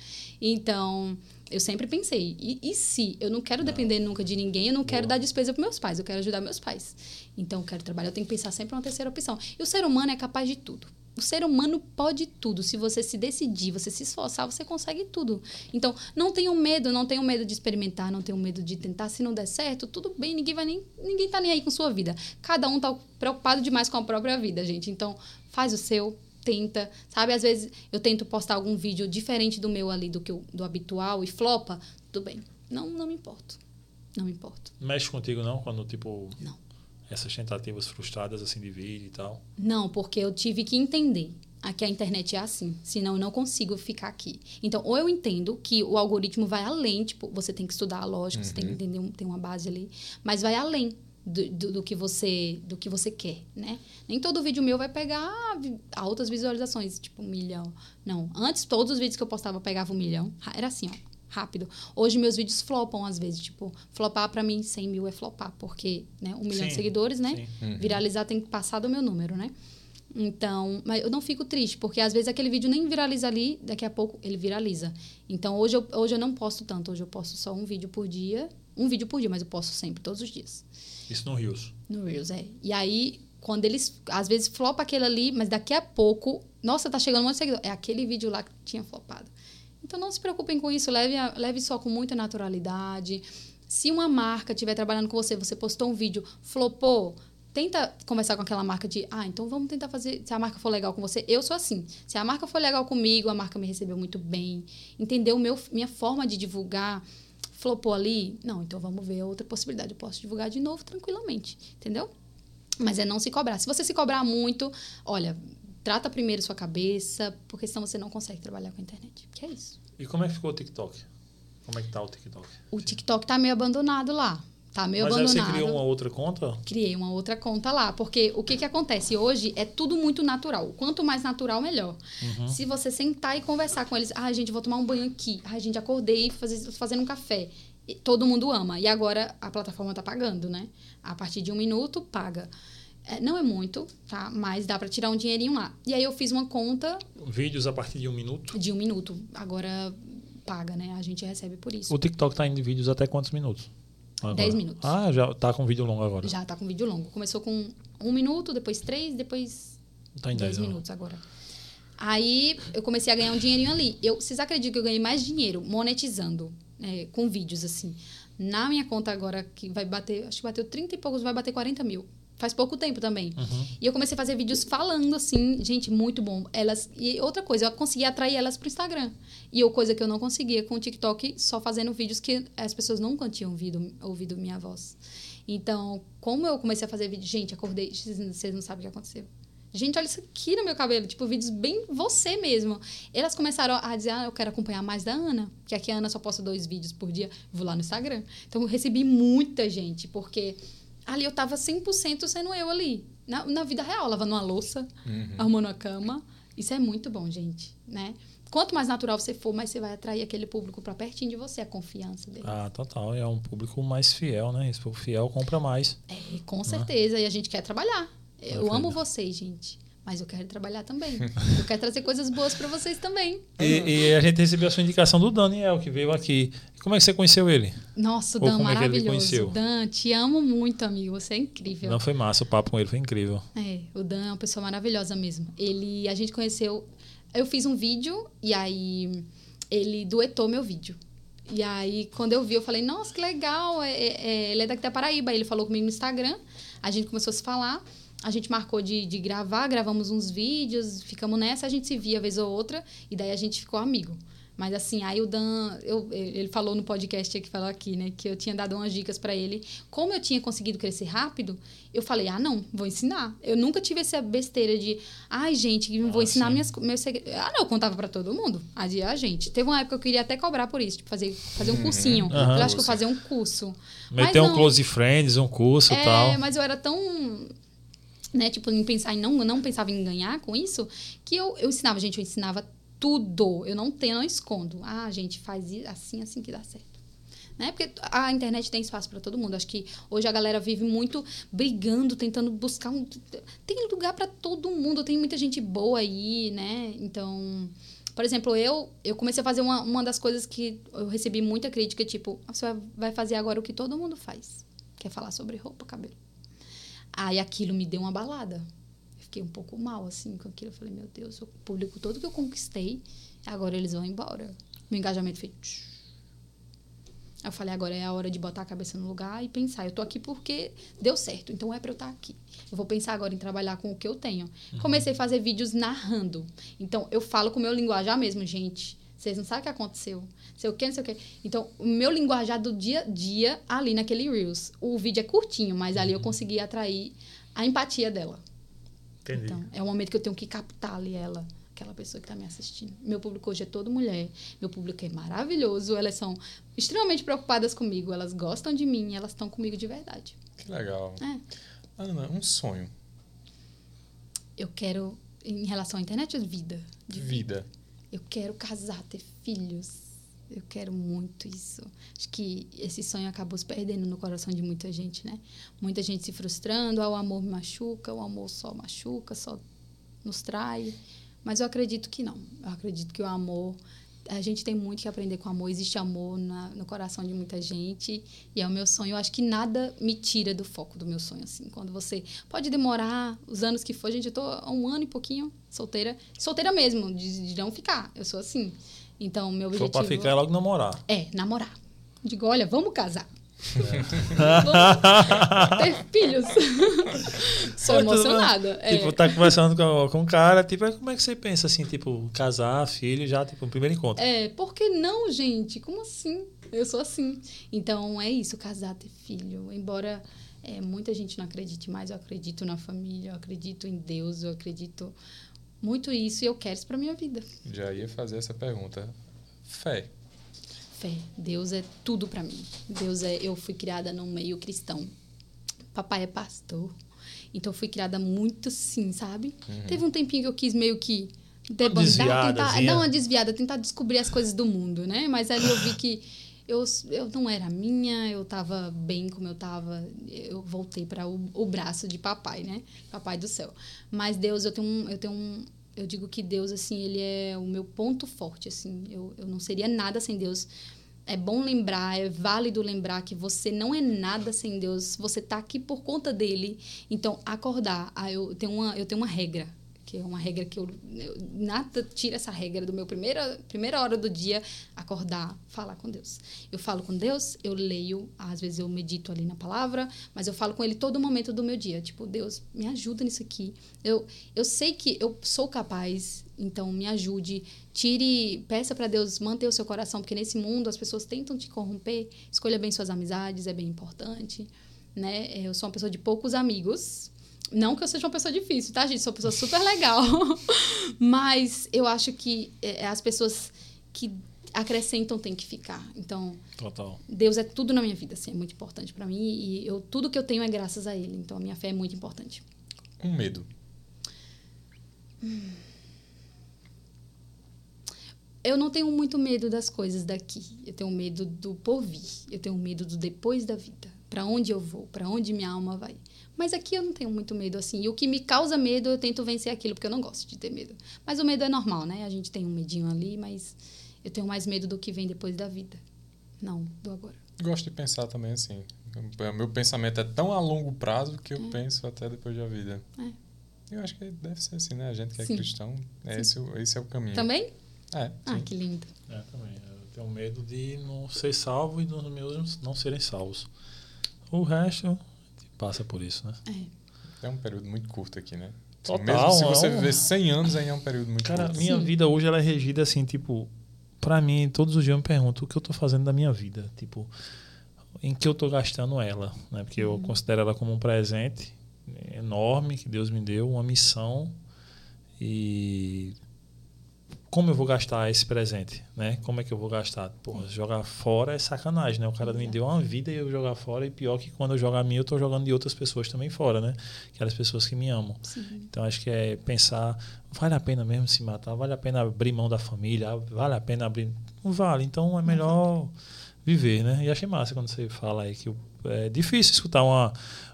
Então, eu sempre pensei, e, e se eu não quero depender nunca de ninguém, eu não quero dar despesa para meus pais, eu quero ajudar meus pais. Então, eu quero trabalhar, eu tenho que pensar sempre uma terceira opção. E o ser humano é capaz de tudo. o ser humano pode tudo. Se você se decidir, você se esforçar, você consegue tudo. Então, não tenham medo, não tenham medo de experimentar, não tenham medo de tentar. Se não der certo, tudo bem, ninguém vai nem ninguém tá nem aí com sua vida. Cada um tá preocupado demais com a própria vida, gente. Então, faz o seu, tenta, sabe? Às vezes eu tento postar algum vídeo diferente do meu ali do que o, do habitual e flopa, tudo bem. Não, não me importo. Não me importo.
Mexe contigo não quando tipo
Não.
essas tentativas frustradas assim de vídeo e tal.
Não, porque eu tive que entender a que a internet é assim, senão eu não consigo ficar aqui. Então, ou eu entendo que o algoritmo vai além, tipo, você tem que estudar a lógica, você tem que entender, um- tem uma base ali, mas vai além do, do, do que você do que você quer, né? Nem todo vídeo meu vai pegar altas visualizações, tipo um milhão. Não, antes todos os vídeos que eu postava pegavam um milhão, Ra- era assim, ó, rápido. Hoje meus vídeos flopam às vezes, tipo, flopar pra mim 100 mil é flopar, porque, né, um milhão de
Sim,
seguidores, né?
sim.
Viralizar tem que passar do meu número, né? Então, mas eu não fico triste, porque às vezes aquele vídeo nem viraliza ali, daqui a pouco ele viraliza. Então, hoje eu, hoje eu não posto tanto, hoje eu posto só um vídeo por dia. Um vídeo por dia, mas eu posto sempre, todos os dias.
Isso no Rios.
No Reels, é. E aí, quando eles, às vezes, flopa aquele ali, mas daqui a pouco, nossa, tá chegando um monte de seguidor. É aquele vídeo lá que tinha flopado. Então, não se preocupem com isso, leve, a- leve só com muita naturalidade. Se uma marca estiver trabalhando com você, você postou um vídeo, flopou, tenta conversar com aquela marca de, ah, então vamos tentar fazer, se a marca for legal com você, eu sou assim. Se a marca for legal comigo, a marca me recebeu muito bem, entendeu meu, minha forma de divulgar, flopou ali, não, então vamos ver outra possibilidade, eu posso divulgar de novo tranquilamente, entendeu? Mas é não se cobrar. Se você se cobrar muito, olha, trata primeiro sua cabeça, porque senão você não consegue trabalhar com a internet. Que é isso.
E como é que ficou o TikTok? Como é que tá o TikTok?
O TikTok tá meio abandonado lá. Tá meio
Mas aí você
abandonado.
criou uma outra conta?
Criei uma outra conta lá, porque o que que acontece hoje é tudo muito natural. Quanto mais natural, melhor.
Uhum.
Se você sentar e conversar com eles, ah, gente, vou tomar um banho aqui. Ah, gente, acordei fazer, fazendo um café. E todo mundo ama. E agora a plataforma tá pagando, né? A partir de um minuto, paga. É, não é muito, tá? Mas dá para tirar um dinheirinho lá. E aí eu fiz uma conta
Vídeos a partir de um minuto?
de um minuto. Agora paga, né? A gente recebe por isso.
O TikTok tá indo em vídeos até quantos minutos? Agora?
10 minutos.
Ah, já tá com vídeo longo agora.
Já tá com vídeo longo. Começou com um minuto, depois três, depois
Tá em
10
10 agora.
minutos agora. Aí eu comecei a ganhar um dinheirinho ali. Eu, vocês acreditam que eu ganhei mais dinheiro monetizando né, com vídeos assim? Na minha conta agora, que vai bater, acho que bateu 30 e poucos, vai bater 40 mil. Faz pouco tempo também.
Uhum.
E eu comecei a fazer vídeos falando assim, gente, muito bom. Elas e outra coisa, eu consegui atrair elas pro Instagram. E eu coisa que eu não conseguia com o TikTok, só fazendo vídeos que as pessoas nunca tinham ouvido, ouvido minha voz. Então, como eu comecei a fazer vídeo, gente, acordei, vocês não sabem o que aconteceu. Gente, olha isso aqui no meu cabelo, tipo, vídeos bem você mesmo. Elas começaram a dizer, ah, eu quero acompanhar mais da Ana, que aqui a Ana só posta dois vídeos por dia, vou lá no Instagram. Então, eu recebi muita gente, porque ali eu tava 100% sendo eu ali, na, na vida real, lavando uma louça, arrumando a cama. Isso é muito bom, gente, né? Quanto mais natural você for, mais você vai atrair aquele público pra pertinho de você, a confiança dele.
Ah, total. É um público mais fiel, né? Esse público fiel compra mais.
É, com certeza. E a gente quer trabalhar. Eu
Bacana.
amo vocês, gente. Mas eu quero trabalhar também. eu quero trazer coisas boas pra vocês também.
E, e a gente recebeu a sua indicação do Daniel, que veio aqui. Como é que você conheceu ele?
Nossa, o Dan
como é que ele
maravilhoso.
conheceu?
Dan, te amo muito, amigo. Você é incrível.
Não foi massa, o papo com ele foi incrível.
É, o Dan é uma pessoa maravilhosa mesmo. Ele, a gente conheceu. Eu fiz um vídeo e aí ele duetou meu vídeo. E aí, quando eu vi, eu falei, nossa, que legal. é- é- é, ele é daqui da Paraíba. Aí ele falou comigo no Instagram. A gente começou a se falar. A gente marcou de, de gravar, gravamos uns vídeos, ficamos nessa, a gente se via vez ou outra, e daí a gente ficou amigo. Mas assim, aí o Dan, eu, ele falou no podcast que falou aqui, né, que eu tinha dado umas dicas pra ele. Como eu tinha conseguido crescer rápido, eu falei: "Ah, não, vou ensinar". Eu nunca tive essa besteira de: "Ai, gente, vou
Ah,
ensinar
sim.
minhas meus segredos". Ah, não, eu contava pra todo mundo. A de- a gente. Teve uma época que eu queria até cobrar por isso, tipo fazer fazer um cursinho.
Aham.
Eu acho que eu fazia um curso.
Meteu um
não.
Close Friends, um curso e
É,
tal.
mas eu era tão. Né, tipo, em pensar em não, não pensava em ganhar com isso, que eu, eu ensinava, gente, eu ensinava tudo. Eu não tenho, não escondo. Ah, gente, faz assim, assim que dá certo. Né? Porque a internet tem espaço para todo mundo. Acho que hoje a galera vive muito brigando, tentando buscar um. Tem lugar para todo mundo, tem muita gente boa aí, né? Então, por exemplo, eu, eu comecei a fazer uma, uma das coisas que eu recebi muita crítica, tipo, você vai- fazer agora o que todo mundo faz. Que é falar sobre roupa, cabelo. Aí aquilo me deu uma balada. fiquei um pouco mal, assim, com aquilo. Eu falei, meu Deus, eu publico tudo que eu conquistei, agora eles vão embora. Meu engajamento fez. eu falei, agora é a hora de botar a cabeça no lugar e pensar. Eu tô aqui porque deu certo, então é pra eu estar aqui. Eu vou pensar agora em trabalhar com o que eu tenho. Comecei a fazer vídeos narrando. Então, eu falo com o meu linguajar mesmo, gente. Vocês não sabem o que aconteceu. Sei o que, não sei o que. Então, o meu linguajar do dia a dia ali naquele Reels. O vídeo é curtinho, mas ali eu consegui atrair a empatia dela.
Entendi.
Então, é o momento que eu tenho que captar ali ela, aquela pessoa que está me assistindo. Meu público hoje é todo mulher. Meu público é maravilhoso. Elas são extremamente preocupadas comigo. Elas gostam de mim. Elas estão comigo de verdade.
Que legal.
É.
Ana, um sonho.
Eu quero, em relação à internet, vida.
De vida.
Eu quero casar, ter filhos. Eu quero muito isso. Acho que esse sonho acabou se perdendo no coração de muita gente, né? Muita gente se frustrando, ah, o amor me machuca, o amor só machuca, só nos trai. Mas eu acredito que não. Eu acredito que o amor. A gente tem muito que aprender com amor. Existe amor na, no coração de muita gente. E é o meu sonho. Eu acho que nada me tira do foco do meu sonho, assim. Quando você. Pode demorar os anos que for. Gente, eu tô há um ano e pouquinho solteira. Solteira mesmo, de, de não ficar. Eu sou assim. Então, meu objetivo.
pra ficar, é logo namorar.
É, namorar. Digo, olha, vamos casar. (laughs) ter filhos. (laughs) Sou
tu-
emocionada. é.
Tipo, tá conversando com, com um cara, tipo, aí como é que você pensa assim, tipo, casar, filho, já, tipo, no primeiro encontro?
É, por que não, gente? Como assim? Eu sou assim. Então, é isso, casar, ter filho. Embora é, muita gente não acredite mais, eu acredito na família, eu acredito em Deus, eu acredito muito isso e eu quero isso pra minha vida.
Já ia fazer essa pergunta. Fé.
Fé. Deus é tudo pra mim. Deus é. Eu fui criada num meio cristão. Papai é pastor. Então fui criada muito assim, sabe? Teve um tempinho que eu quis meio que debandar, tentar,
desviadazinha.
dar uma desviada, tentar descobrir as coisas do mundo, né? Mas ali eu vi que eu, eu não era minha, eu tava bem como eu tava. Eu voltei para o, o braço de papai, né? Papai do céu. Mas Deus, eu tenho um, eu tenho um, eu digo que Deus assim, ele é o meu ponto forte, assim. Eu, eu não seria nada sem Deus. É bom lembrar, é válido lembrar que você não é nada sem Deus. Você tá aqui por conta dele. Então, acordar. Ah, eu tenho uma, eu tenho uma regra, que é uma regra que eu, eu nada tira essa regra do meu primeira primeira hora do dia, acordar, falar com Deus. Eu falo com Deus, eu leio, às vezes eu medito ali na palavra, mas eu falo com ele todo momento do meu dia, tipo, Deus, me ajuda nisso aqui. Eu eu sei que eu sou capaz, então me ajude, tire, peça para Deus manter o seu coração, porque nesse mundo as pessoas tentam te corromper. Escolha bem suas amizades, é bem importante, né? Eu sou uma pessoa de poucos amigos. Não que eu seja uma pessoa difícil, tá, gente? Sou uma pessoa super legal. (laughs) Mas eu acho que é, as pessoas que acrescentam têm que ficar. Então,
Total.
Deus é tudo na minha vida, assim, é muito importante para mim e eu tudo que eu tenho é graças a ele. Então, a minha fé é muito importante.
Um medo.
Eu não tenho muito medo das coisas daqui. Eu tenho medo do porvir. Eu tenho medo do depois da vida. Para onde eu vou? Para onde minha alma vai? Mas aqui eu não tenho muito medo assim. E o que me causa medo, eu tento vencer aquilo, porque eu não gosto de ter medo. Mas o medo é normal, né? A gente tem um medinho ali, mas eu tenho mais medo do que vem depois da vida. Não, do agora.
Gosto de pensar também assim. O meu pensamento é tão a longo prazo que eu
É.
penso até depois da vida.
É.
Eu acho que deve ser assim, né? A gente que é
Sim.
cristão, é esse, esse é o caminho.
Também?
É.
Ah,
sim.
que lindo.
É, também. Eu tenho medo de não ser salvo e dos meus não serem salvos. O resto, passa por isso, né?
É.
É um período muito curto aqui, né?
Total,
Mesmo se você
não.
viver 100 anos, ainda é um período muito
Cara,
curto.
minha
Sim.
vida hoje ela é regida assim, tipo, pra mim, todos os dias eu me pergunto o que eu tô fazendo da minha vida, tipo, em que eu tô gastando ela, né? Porque eu considero ela como um presente enorme que Deus me deu, uma missão e como eu vou gastar esse presente, né? Como é que eu vou gastar? Porra, jogar fora é sacanagem, né? O cara me
Exato.
deu uma vida e eu jogar fora e pior que quando eu jogo a minha, eu tô jogando de outras pessoas também fora, né? Aquelas pessoas que me amam.
Sim.
Então acho que é pensar, vale a pena mesmo se matar? Vale a pena abrir mão da família? Vale a pena abrir. Não vale, então é melhor viver, né? E achei massa quando você fala aí que é difícil escutar uma,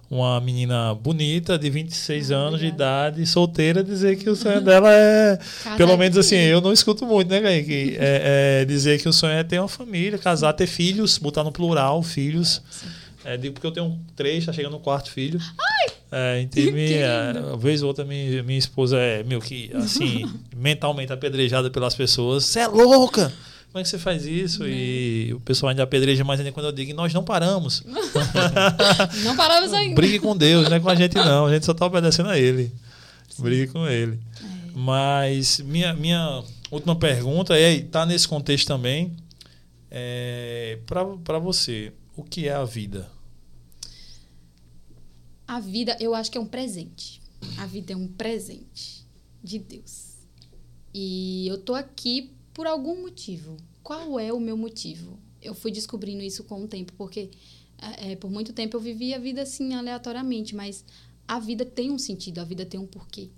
uma menina bonita de 26
Ah,
anos de
obrigada.
idade, solteira, dizer que o sonho dela é.
Casa
Pelo menos assim, eu não escuto muito, né, Kaique? É, é dizer que o sonho é ter uma família, casar, ter filhos, botar no plural, filhos. É, digo porque eu tenho três, tá chegando no quarto filho. É, entre minha, vez ou outra, minha, minha esposa é meio que, assim, (laughs) mentalmente apedrejada pelas pessoas. Você é louca! Como é que você faz isso? Né? E o pessoal ainda apedreja mais ainda quando eu digo, nós não paramos. (laughs)
não paramos ainda.
Brigue com Deus, não é com a gente não. A gente só está obedecendo a Ele. Brigue com Ele. É. Mas minha, minha última pergunta é, está nesse contexto também, é, para você, o que é a vida?
A vida, eu acho que é um presente. A vida é um presente de Deus. E eu tô aqui por algum motivo. Qual é o meu motivo? Eu fui descobrindo isso com o tempo, porque é, por muito tempo eu vivi a vida assim aleatoriamente, mas a vida tem um sentido, a vida tem um porquê.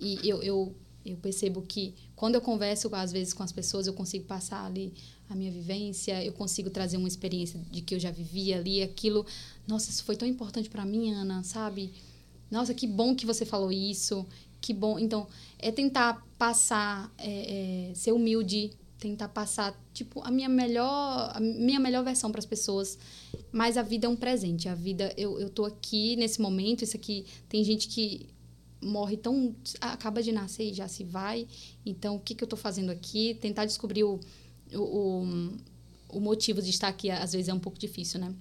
E eu, eu, eu percebo que quando eu converso às vezes com as pessoas, eu consigo passar ali a minha vivência, eu consigo trazer uma experiência de que eu já vivi ali, aquilo. Nossa, isso foi tão importante para mim, Ana, sabe? Nossa, que bom que você falou isso, que bom. Então, é tentar passar, é, é, ser humilde, tentar passar, tipo, a minha melhor, a minha melhor versão para as pessoas. Mas a vida é um presente. A vida, eu, eu tô aqui nesse momento, isso aqui, tem gente que morre tão. acaba de nascer e já se vai. Então, o que, que eu tô fazendo aqui? Tentar descobrir o o, o, motivo de estar aqui às vezes é um pouco difícil, né?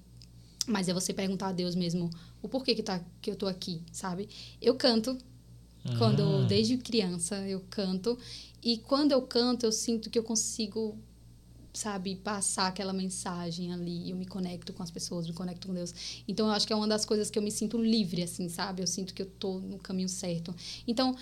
Mas é você perguntar a Deus mesmo o porquê que, tá, que eu tô aqui, sabe? Eu canto, uhum. quando desde criança eu canto, e quando eu canto eu sinto que eu consigo sabe, passar aquela mensagem ali. Eu me conecto com as pessoas, me conecto com Deus. Então, eu acho que é uma das coisas que eu me sinto livre, assim, sabe? Eu sinto que eu tô no caminho certo. Então,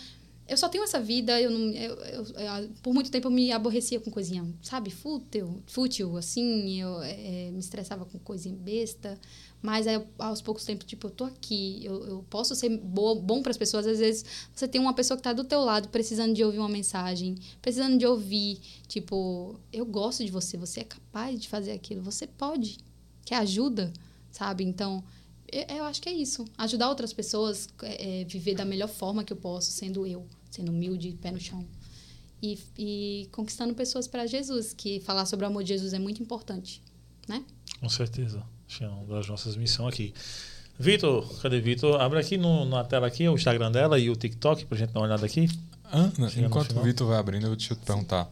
eu só tenho essa vida, eu não. Eu, eu, eu, por muito tempo eu me aborrecia com coisinha, sabe, fútil, fútil assim, eu é, me estressava com coisinha besta. Mas aí, aos poucos tempos, tipo, eu tô aqui, eu, eu posso ser boa, bom para as pessoas. Às vezes você tem uma pessoa que tá do teu lado precisando de ouvir uma mensagem, precisando de ouvir, tipo, eu gosto de você, você é capaz de fazer aquilo, você pode. Quer ajuda, sabe? Então, eu acho que é isso. Ajudar outras pessoas é, é, viver da melhor forma que eu posso, sendo eu sendo humilde, pé no chão. E, e conquistando pessoas para Jesus, que falar sobre o amor de Jesus é muito importante, né?
Com certeza. Acho é uma das nossas missões aqui. Vitor, cadê Vitor? Abre aqui no, na tela aqui o Instagram dela e o TikTok pra gente dar uma olhada aqui.
Ana, enquanto o Vitor vai abrindo, eu te perguntar.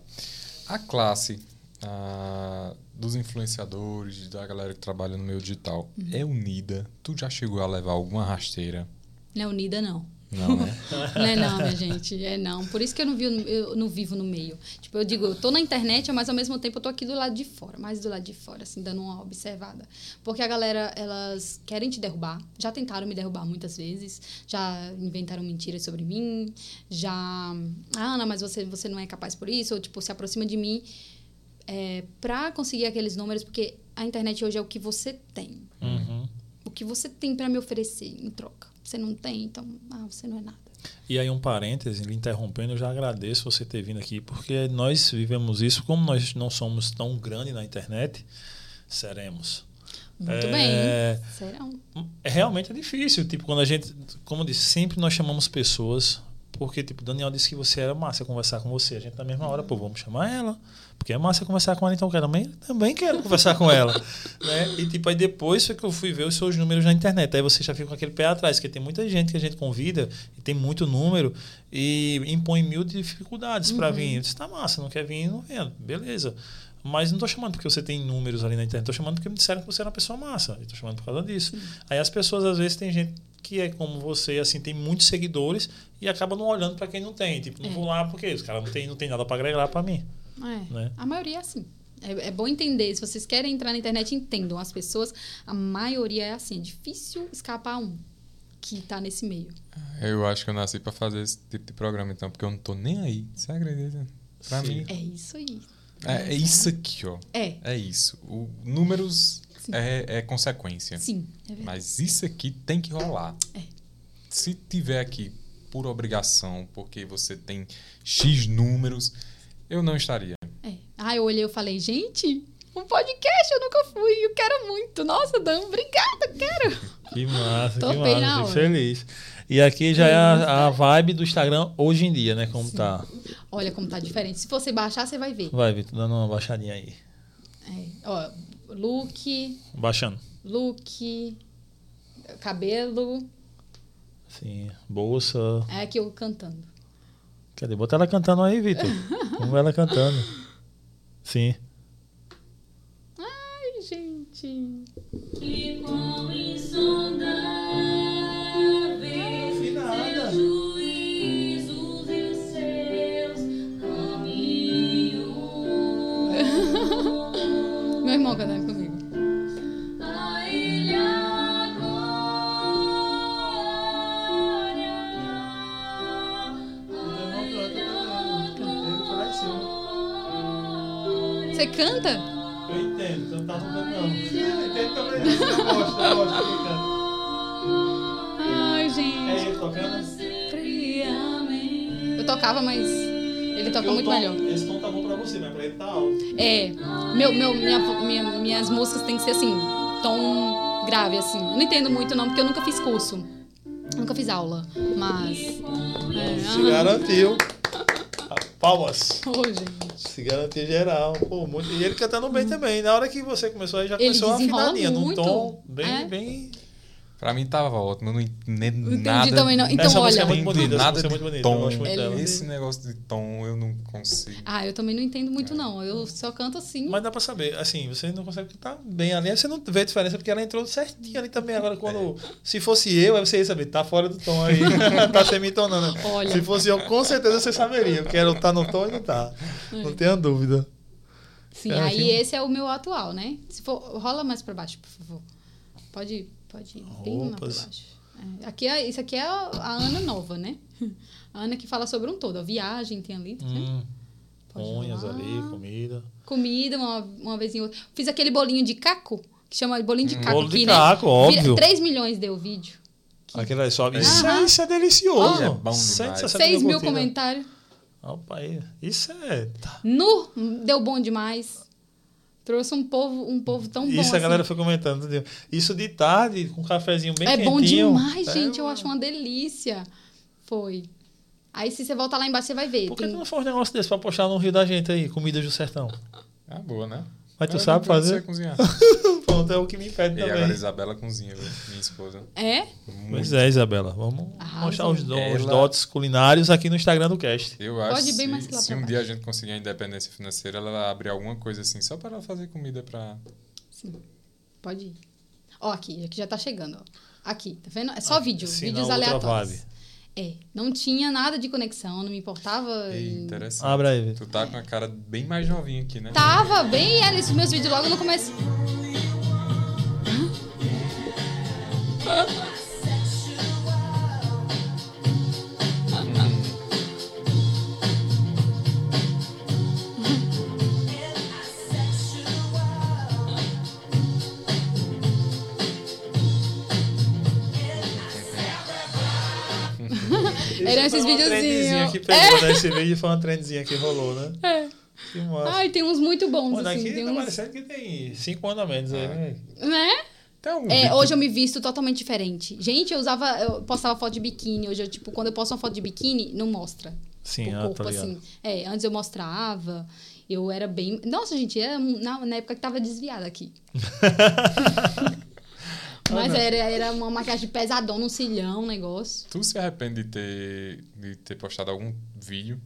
A classe a, dos influenciadores, da galera que trabalha no meio digital, uhum. é unida? Tu já chegou a levar alguma rasteira?
Não é unida, não.
Não, né? (laughs)
não é não, minha gente. É não. Por isso que eu não, vi, eu não vivo no meio. Tipo, eu digo, eu tô na internet, mas ao mesmo tempo eu tô aqui do lado de fora, mais do lado de fora, assim, dando uma observada. Porque a galera, elas querem te derrubar. Já tentaram me derrubar muitas vezes. Já inventaram mentiras sobre mim. Já. Ah, Ana, mas você, você não é capaz por isso. Ou, tipo, se aproxima de mim é, pra conseguir aqueles números, porque a internet hoje é o que você tem.
Uhum.
O que você tem para me oferecer em troca você não tem, então ah, você não é nada.
E aí um parêntese, interrompendo, eu já agradeço você ter vindo aqui, porque nós vivemos isso, como nós não somos tão grandes na internet, seremos.
Muito é, bem, serão.
É, realmente é difícil, tipo, quando a gente, como eu disse, sempre nós chamamos pessoas, porque, tipo, Daniel disse que você era massa conversar com você, a gente na mesma hora, pô, vamos chamar ela, porque é massa conversar com ela, então eu também, também quero conversar com ela. (laughs) Né? E tipo, aí depois foi que eu fui ver os seus números na internet. Aí você já fica com aquele pé atrás, porque tem muita gente que a gente convida, e tem muito número, e impõe mil dificuldades uhum. para vir. Eu disse, tá massa, não quer vir, não vem. Beleza. Mas não estou chamando porque você tem números ali na internet, estou chamando porque me disseram que você era uma pessoa massa. Estou chamando por causa disso. Uhum. Aí as pessoas, às vezes, tem gente que é como você, assim, tem muitos seguidores e acaba não olhando para quem não tem. Tipo, não é. vou lá porque os caras não tem, não tem nada para agregar para mim.
É. Né? A maioria é assim. É, é, bom entender. Se vocês querem entrar na internet, entendam. As pessoas, a maioria é assim. É difícil escapar um que está nesse meio.
Eu acho que eu nasci para fazer esse tipo de programa, então, porque eu não tô nem aí. Você acredita? Pra Sim. mim.
É isso aí.
É, é, isso aqui, ó.
É.
É isso. O, números é, é, consequência.
Sim. É
Mas isso aqui tem que rolar.
É.
Se tiver aqui por obrigação, porque você tem X números eu não estaria.
É. Ah, eu olhei e falei, gente, um podcast eu nunca fui, eu quero muito. Nossa, Dan, obrigada, quero.
Que massa, que massa, feliz. E aqui já é a, a, vibe do Instagram hoje em dia, né? Como Sim. tá.
Olha como tá diferente. Se você baixar, você vai ver.
Vai, Vitor, dando uma baixadinha aí.
É. Ó, look.
Baixando.
Look. Cabelo.
Sim. Bolsa.
É aqui eu cantando.
Cadê? Bota ela cantando aí, Vitor. (laughs) Vamos ver ela cantando. Sim.
Meu irmão cantando comigo. Você canta?
Eu entendo, então tá tocando não. Eu entendo também. Eu gosto, eu gosto de.
Ai,
É
gente.
ele tocando?
Eu tocava, mas ele toca
Porque
muito
tom-
melhor.
Esse tom tá bom pra você, mas pra ele tá alto.
É, meu, meu, minha, minha- minhas músicas têm que ser assim, tom grave, assim. Eu não entendo muito não, porque eu nunca fiz curso. Nunca fiz aula, mas... É,
Se garantiu. Palmas.
Ô, gente.
Se garantiu geral. Pô, muito... E ele cantando bem também. Na hora que você começou, aí já
Ele
começou
desenrola
afinadinha, num
muito.
tom bem,
É.
bem.
Pra mim tava ótimo, eu não entendi
Entendi
nada.
também não. Então,
essa música é
olha-
muito bonita,
nada
é
de
muito bonita.
tom.
Eu gosto muito
É
dela.
lindo.
Esse negócio de tom eu não consigo.
Ah, eu também não entendo muito não. Eu só canto assim.
Mas dá pra saber, assim, você não consegue cantar bem ali, aí você não vê a diferença, porque ela entrou certinho ali também. Agora, quando. Se fosse eu, aí você ia saber, tá fora do tom aí, (laughs) tá semitonando.
Olha.
Se fosse eu, com certeza você saberia, porque ela tá no tom e não tá. Não tenha dúvida.
Sim,
É,
aí esse é o meu atual, né? Se for, rola mais pra baixo, por favor. Pode, pode ir bem lá pra baixo. É, aqui é, isso aqui é a, a Ana nova, né? (laughs) A Ana que fala sobre um todo. A viagem tem ali, tá?
Hum,
rolar.
ali, comida.
Comida, uma, uma vez em outra. Fiz aquele bolinho de caco, que chama bolinho de caco
Bolo de
aqui,
caco,
né?
óbvio.
3 milhões deu o vídeo.
Aquele aí sobe.
É.
Isso, é, isso é delicioso.
É bom demais.
160
6 mil comentários.
Opa, aí. Isso é. tá.
Nu, deu bom demais. Trouxe um povo, um povo tão bom.
Isso a
assim.
galera foi comentando. entendeu? Isso de tarde, com um cafezinho bem
é
quentinho.
bom demais,
É,
gente. Eu acho uma delícia. Foi. Aí, se você voltar lá embaixo, você vai ver.
Por que
Tem-
tu não faz um negócio desse pra postar no Rio da gente aí? Comidas do sertão.
É boa, né?
Mas tu
Eu
sabe
não sei
fazer?
cozinhar. (laughs)
Pronto, é o que me impede
E agora a
também.
Isabela cozinha, viu? minha esposa.
É?
Pois é, Isabela. Vamos mostrar os, do- os
Ela-
dotes culinários aqui no Instagram do Cast.
Eu acho
Pode ir bem
que
mais
se,
lá
se um
baixo.
dia a gente conseguir a independência financeira, ela abrir alguma coisa assim, só para ela fazer comida pra.
Sim. Pode ir. Ó, aqui, aqui já tá chegando, ó. Aqui, tá vendo? É só vídeo,
Sim,
vídeos aleatórios.
vibe.
É, não tinha nada de conexão, não me importava.
Ei,
em-
interessante.
Abra aí, Vitor.
Tu tá com a cara bem mais novinha aqui, né?
Tava bem, era esses meus vídeos logo no começo. Esses videozinhos.
que pegou, né? Esse vídeo foi uma trendzinha que rolou, né?
É.
Que massa.
Ai, tem uns muito bons,
daqui
assim. Tem
tá
uns...
parecendo que tem 5 anos a menos aí, né?
Né? É, hoje eu me visto totalmente diferente. Gente, eu usava, eu postava foto de biquíni. Hoje eu, tipo, quando eu posto uma foto de biquíni, não mostra
Sim,
o
ah,
corpo,
tá
assim. É, antes eu mostrava. Eu era bem. Nossa, gente, era na, na época que tava desviada aqui. (laughs) Mas era, era uma maquiagem pesadona, um cilhão, um negócio.
Tu se arrepende de ter, de ter postado algum vídeo?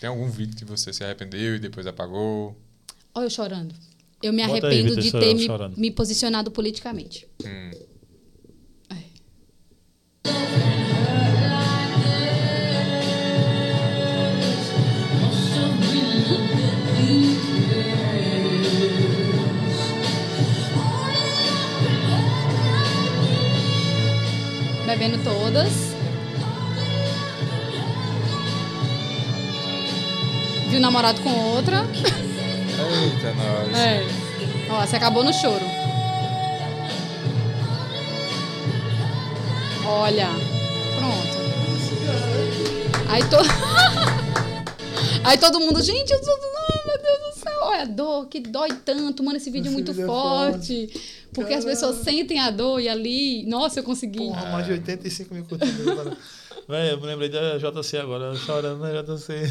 Tem algum vídeo que você se arrependeu e depois apagou?
Olha eu chorando. Eu me
Bota aí,
arrependo
Vitor,
de ter me, me posicionado politicamente.
Hum.
É. Bebendo todas. Viu o namorado com outra.
Eita, nós.
É. Ó, você acabou no choro. Olha. Pronto. Aí, to... (laughs) Aí todo mundo, gente, eu sou. Ai, meu Deus do céu. Olha a dor, que dói tanto. Mano, esse vídeo é
Esse
muito
vídeo é
forte. Porque as
Caralho.
pessoas sentem a dor e ali. Nossa, eu consegui.
Porra, mais de 85 mil curtidas. Véi, eu me lembrei da JC agora, chorando na JC.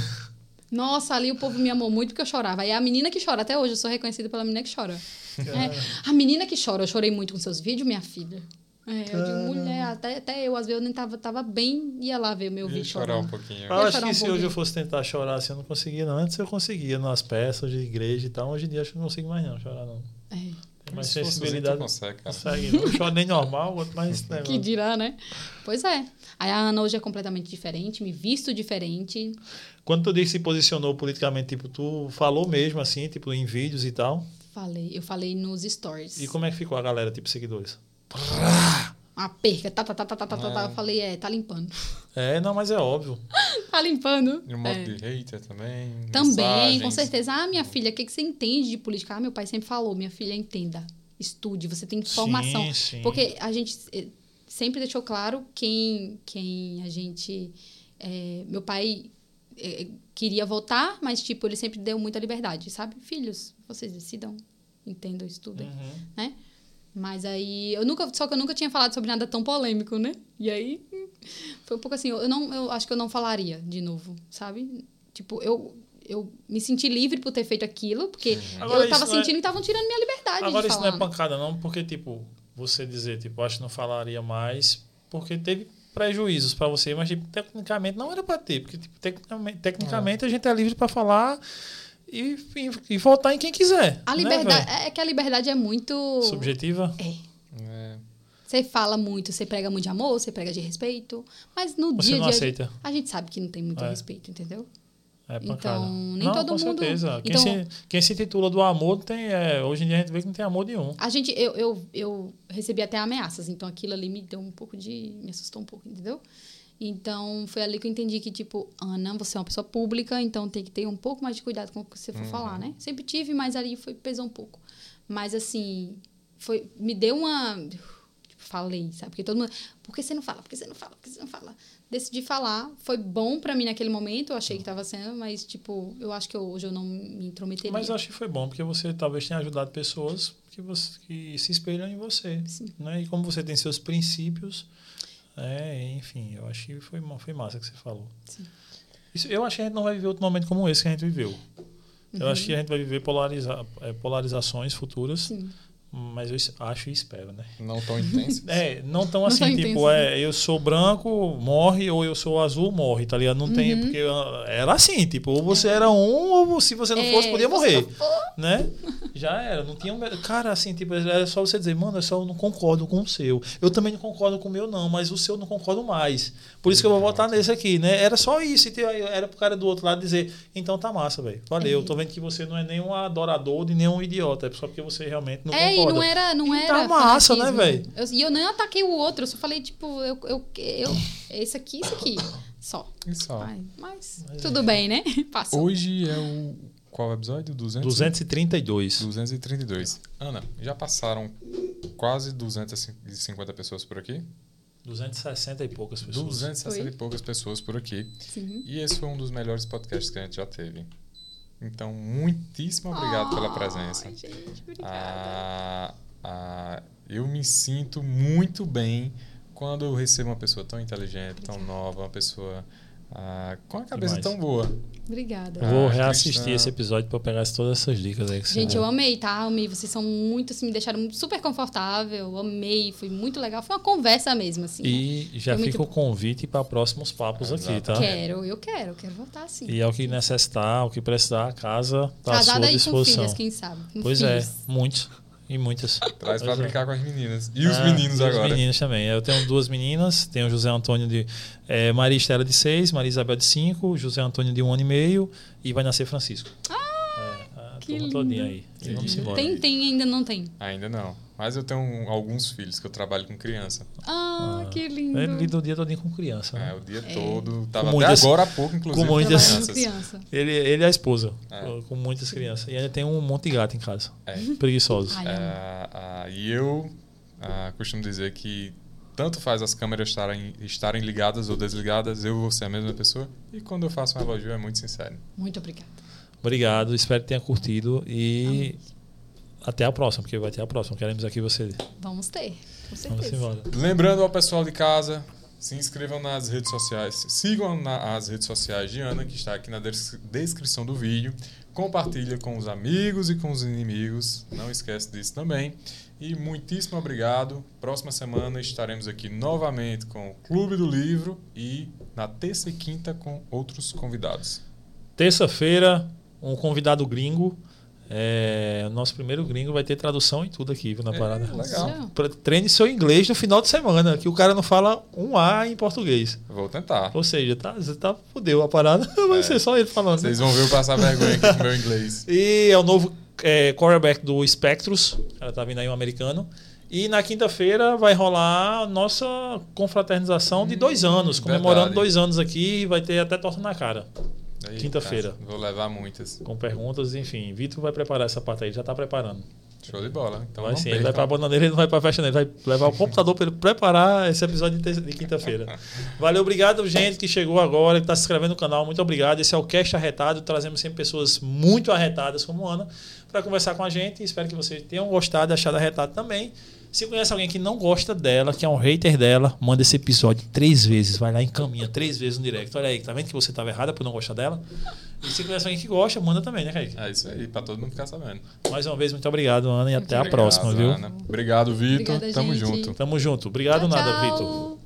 Nossa, ali o povo me amou muito porque eu chorava. Aí a menina que chora, até hoje eu sou reconhecida pela menina que chora. É, a menina que chora, eu chorei muito com seus vídeos, minha filha. É, eu digo, mulher, até, até eu, às vezes, eu nem tava, tava bem, ia lá ver meu
Ia
vídeo
chorar
chorando.
um pouquinho.
Eu acho
chorar
que
um
se hoje eu fosse tentar chorar assim, eu não conseguia, não. Antes eu conseguia nas peças de igreja e tal. Hoje em dia acho que não consigo mais não chorar, não.
É,
Tem mais
Se fosse tu
sensibilidade.
consegue, cara.
Consegue, não choro nem normal, quanto mais. Né, (laughs)
que dirá, né? Pois é. Aí a Ana hoje é completamente diferente, me visto diferente.
Quando tu disse que se posicionou politicamente, tipo, tu falou mesmo assim, tipo, em vídeos e tal.
Falei, eu falei nos stories.
E como é que ficou a galera, tipo, seguidores? (laughs)
uma perca, tá, tá, tá, tá, tá, tá, tá, tá.
é. tá.
Eu falei, é, tá limpando.
É, não, mas é óbvio. (laughs)
tá limpando.
E o modo
é.
de hater também.
Também,
mensagens.
com certeza. Ah, minha filha, o que, que você entende de política? Ah, meu pai sempre falou, minha filha, entenda. Estude, você tem formação.
Sim, sim.
Porque a gente eh, sempre deixou claro quem, quem a gente. É, meu pai é, queria votar, mas tipo, ele sempre deu muita liberdade, sabe? Filhos, vocês decidam, entendam, estudem,
uhum.
né? Mas aí, eu nunca, só que eu nunca tinha falado sobre nada tão polêmico, né? E aí, foi um pouco assim, eu, não, eu acho que eu não falaria de novo, sabe? Tipo, eu, eu me senti livre por ter feito aquilo, porque
Agora,
eu tava
é-
sentindo que estavam tirando minha liberdade
Agora
de
isso
falar.
não é pancada, não, porque, tipo, você dizer, tipo, acho que não falaria mais, porque teve prejuízos pra você, mas, tipo, tecnicamente não era pra ter, porque, tipo, tecnicamente, tecnicamente a gente é livre pra falar e, e, e votar em quem quiser.
A
né,
liberdade,
velho?
é que a liberdade é muito...
Subjetiva?
É.
É.
Você fala muito, você prega muito de amor, você prega de respeito, mas no
Você
dia
não
a dia
aceita.
a gente sabe que não tem muito
É.
respeito, entendeu?
É
Então, nem
não,
todo
com
mundo-
certeza. Quem,
Então-
se, quem se titula do amor tem. É, hoje em dia a gente vê que não tem amor nenhum.
A gente, eu, eu, eu recebi até ameaças, então aquilo ali me deu um pouco de. me assustou um pouco, entendeu? Então foi ali que eu entendi que, tipo, Ana, você é uma pessoa pública, então tem que ter um pouco mais de cuidado com o que você for falar, né? Sempre tive, mas ali foi, pesou um pouco. Mas assim, foi, me deu uma. Tipo, falei, sabe? Porque todo mundo. Por que você não fala? Por que você não fala? Por que você não fala? Decidi falar. Foi bom pra mim naquele momento, eu achei que tava sendo, mas, tipo, eu acho que eu- hoje eu não me intrometeria.
Mas eu acho que foi bom, porque você talvez tenha ajudado pessoas que, você, que se espelham em você.
Sim.
Né? E como você tem seus princípios, é, enfim, eu acho que foi, foi massa que você falou.
Sim.
Isso, eu acho que a gente não vai viver outro momento como esse que a gente viveu. Eu acho que a gente vai viver polariza, é, polarizações futuras,
Sim.
Mas eu acho e espero, né?
Não tão intenso. (laughs)
É, não tão
Não
assim,
tão
tipo,
intenso,
é, eu sou branco, morre, ou eu sou azul, morre, tá ligado? Não tem,
Uhum.
porque ah, era assim, tipo, ou você era um, ou se você não fosse,
É,
podia
se você
morrer,
não
né? Já era, não tinha, um- cara, assim, tipo, era só você dizer, mano, eu só não concordo com o seu. Eu também não concordo com o meu não, mas o seu eu não concordo mais. Por isso que eu vou votar nesse aqui, né? Era só isso, e era pro cara do outro lado dizer, então tá massa, velho. Valeu,
É.
tô vendo que você não é nenhum adorador de nenhum idiota, é só porque você realmente não
é,
concorda.
E não era, não
E
era.
tá massa, né, velho?
Eu- E eu nem ataquei o outro, eu só falei, tipo, eu, eu, eu esse aqui, esse aqui. Só.
Isso, ó.
Ai, mas
Mas
tudo bem, né? (laughs) Passou.
Hoje é o. Qual episódio? 200?
232.
232. Ana, já passaram quase 250 pessoas por aqui?
260 e poucas pessoas.
260
Foi.
e poucas pessoas por aqui.
Sim.
E esse foi um dos melhores podcasts que a gente já teve. Então, muitíssimo obrigado pela presença.
Gente, obrigada.
Ah, ah, eu me sinto muito bem quando eu recebo uma pessoa tão inteligente, tão nova, uma pessoa ah, com a cabeça
Demais.
tão boa.
Obrigada.
Vou
Ah,
reassistir esse episódio pra pegar todas essas dicas aí que você
Gente, eu amei, tá? Amei. Vocês são muito, assim, me deixaram super confortável. Amei, foi muito legal. Foi uma conversa mesmo, assim.
E já
Foi muito
fica o convite para próximos papos aqui, tá?
Quero, eu quero, eu quero voltar assim.
E é o que necessitar, o que precisar, a casa tá à
Casada
sua
aí com
disposição.
filhas, quem sabe? Com
pois
filhos.
é, muitos e muitas.
Traz pra
é.
brincar com as meninas. E os
Ah,
meninos
e
agora?
Os meninos também. Eu tenho duas meninas, tenho o José Antônio de. eh, Maria Estela de seis, Maria Isabel de cinco, José Antônio de um ano e meio e vai nascer Francisco. Ah, a
que
turma
lindo.
todinha aí. E vamos embora.
Tem, tem, ainda não tem.
Ainda não. Mas eu tenho alguns filhos que eu trabalho com criança.
Ah, que lindo.
Ele lida o dia todinho com criança.
É,
Né?
o dia todo. Tava
Com
até
muitas-
agora há pouco, inclusive.
com muitas-
crianças.
criança.
Ele, ele e a esposa,
É.
com muitas crianças. E ainda tem um monte de gato em casa.
É.
Preguiçosos.
Amo.
Ah, ah, e eu ah, costumo dizer que tanto faz as câmeras estarem, estarem ligadas ou desligadas, eu vou ser a mesma pessoa. E quando eu faço um elogio é muito sincero.
Muito obrigada.
Obrigado, espero que tenha curtido e até a próxima, porque vai ter a próxima. Queremos aqui você.
Vamos ter, com
Vamos
certeza.
embora.
Lembrando ao pessoal de casa, Se inscrevam nas redes sociais, sigam na- as redes sociais de Ana, que está aqui na des- descrição do vídeo. Compartilha com os amigos e com os inimigos. Não esquece disso também. E muitíssimo obrigado. Próxima semana estaremos aqui novamente com o Clube do Livro e na terça e quinta com outros convidados.
Terça-feira, um convidado gringo. É, o nosso primeiro gringo vai ter tradução e tudo aqui, viu, na
É,
parada.
legal.
Pra- Treine seu inglês no final de semana, que o cara não fala um A em português.
Vou tentar.
Ou seja, tá, você tá fudeu a parada, (laughs) vai
É.
ser só ele falando.
Vocês vão ver eu passar vergonha aqui com o meu inglês. (laughs)
E é o novo é, quarterback do Spectros. Ela tá vindo aí um americano. E na quinta-feira vai rolar a nossa confraternização de dois anos, comemorando
verdade.
dois anos aqui. Vai ter até torta na cara, Quinta-feira.
Vou levar muitas.
com perguntas, enfim. Vitor vai preparar essa parte aí, já tá preparando.
Show de bola. Então
vai sim, ele vai pra
percam.
bananeira, ele não vai pra festa, não. Ele vai levar o computador para ele preparar esse episódio de quinta-feira. (laughs) Valeu, obrigado, gente, que chegou agora, que está se inscrevendo no canal. Muito obrigado. Esse é o Cast Arretado. Trazemos sempre pessoas muito arretadas como Ana para conversar com a gente. Espero que vocês tenham gostado e achado arretado também. Se conhece alguém que não gosta dela, que é um hater dela, manda esse episódio três vezes. Vai lá e encaminha três vezes no direct. Olha aí, tá vendo que você estava errada por não gostar dela? E se conhece alguém que gosta, manda também, né, Kaique?
É isso aí, pra todo mundo ficar sabendo.
Mais uma vez, muito obrigado, Ana, e até a
Obrigado,
próxima, viu?
Ana. Obrigado, Vitor. Tamo
gente.
junto.
Tamo junto. Obrigado
Tchau,
nada. Vitor.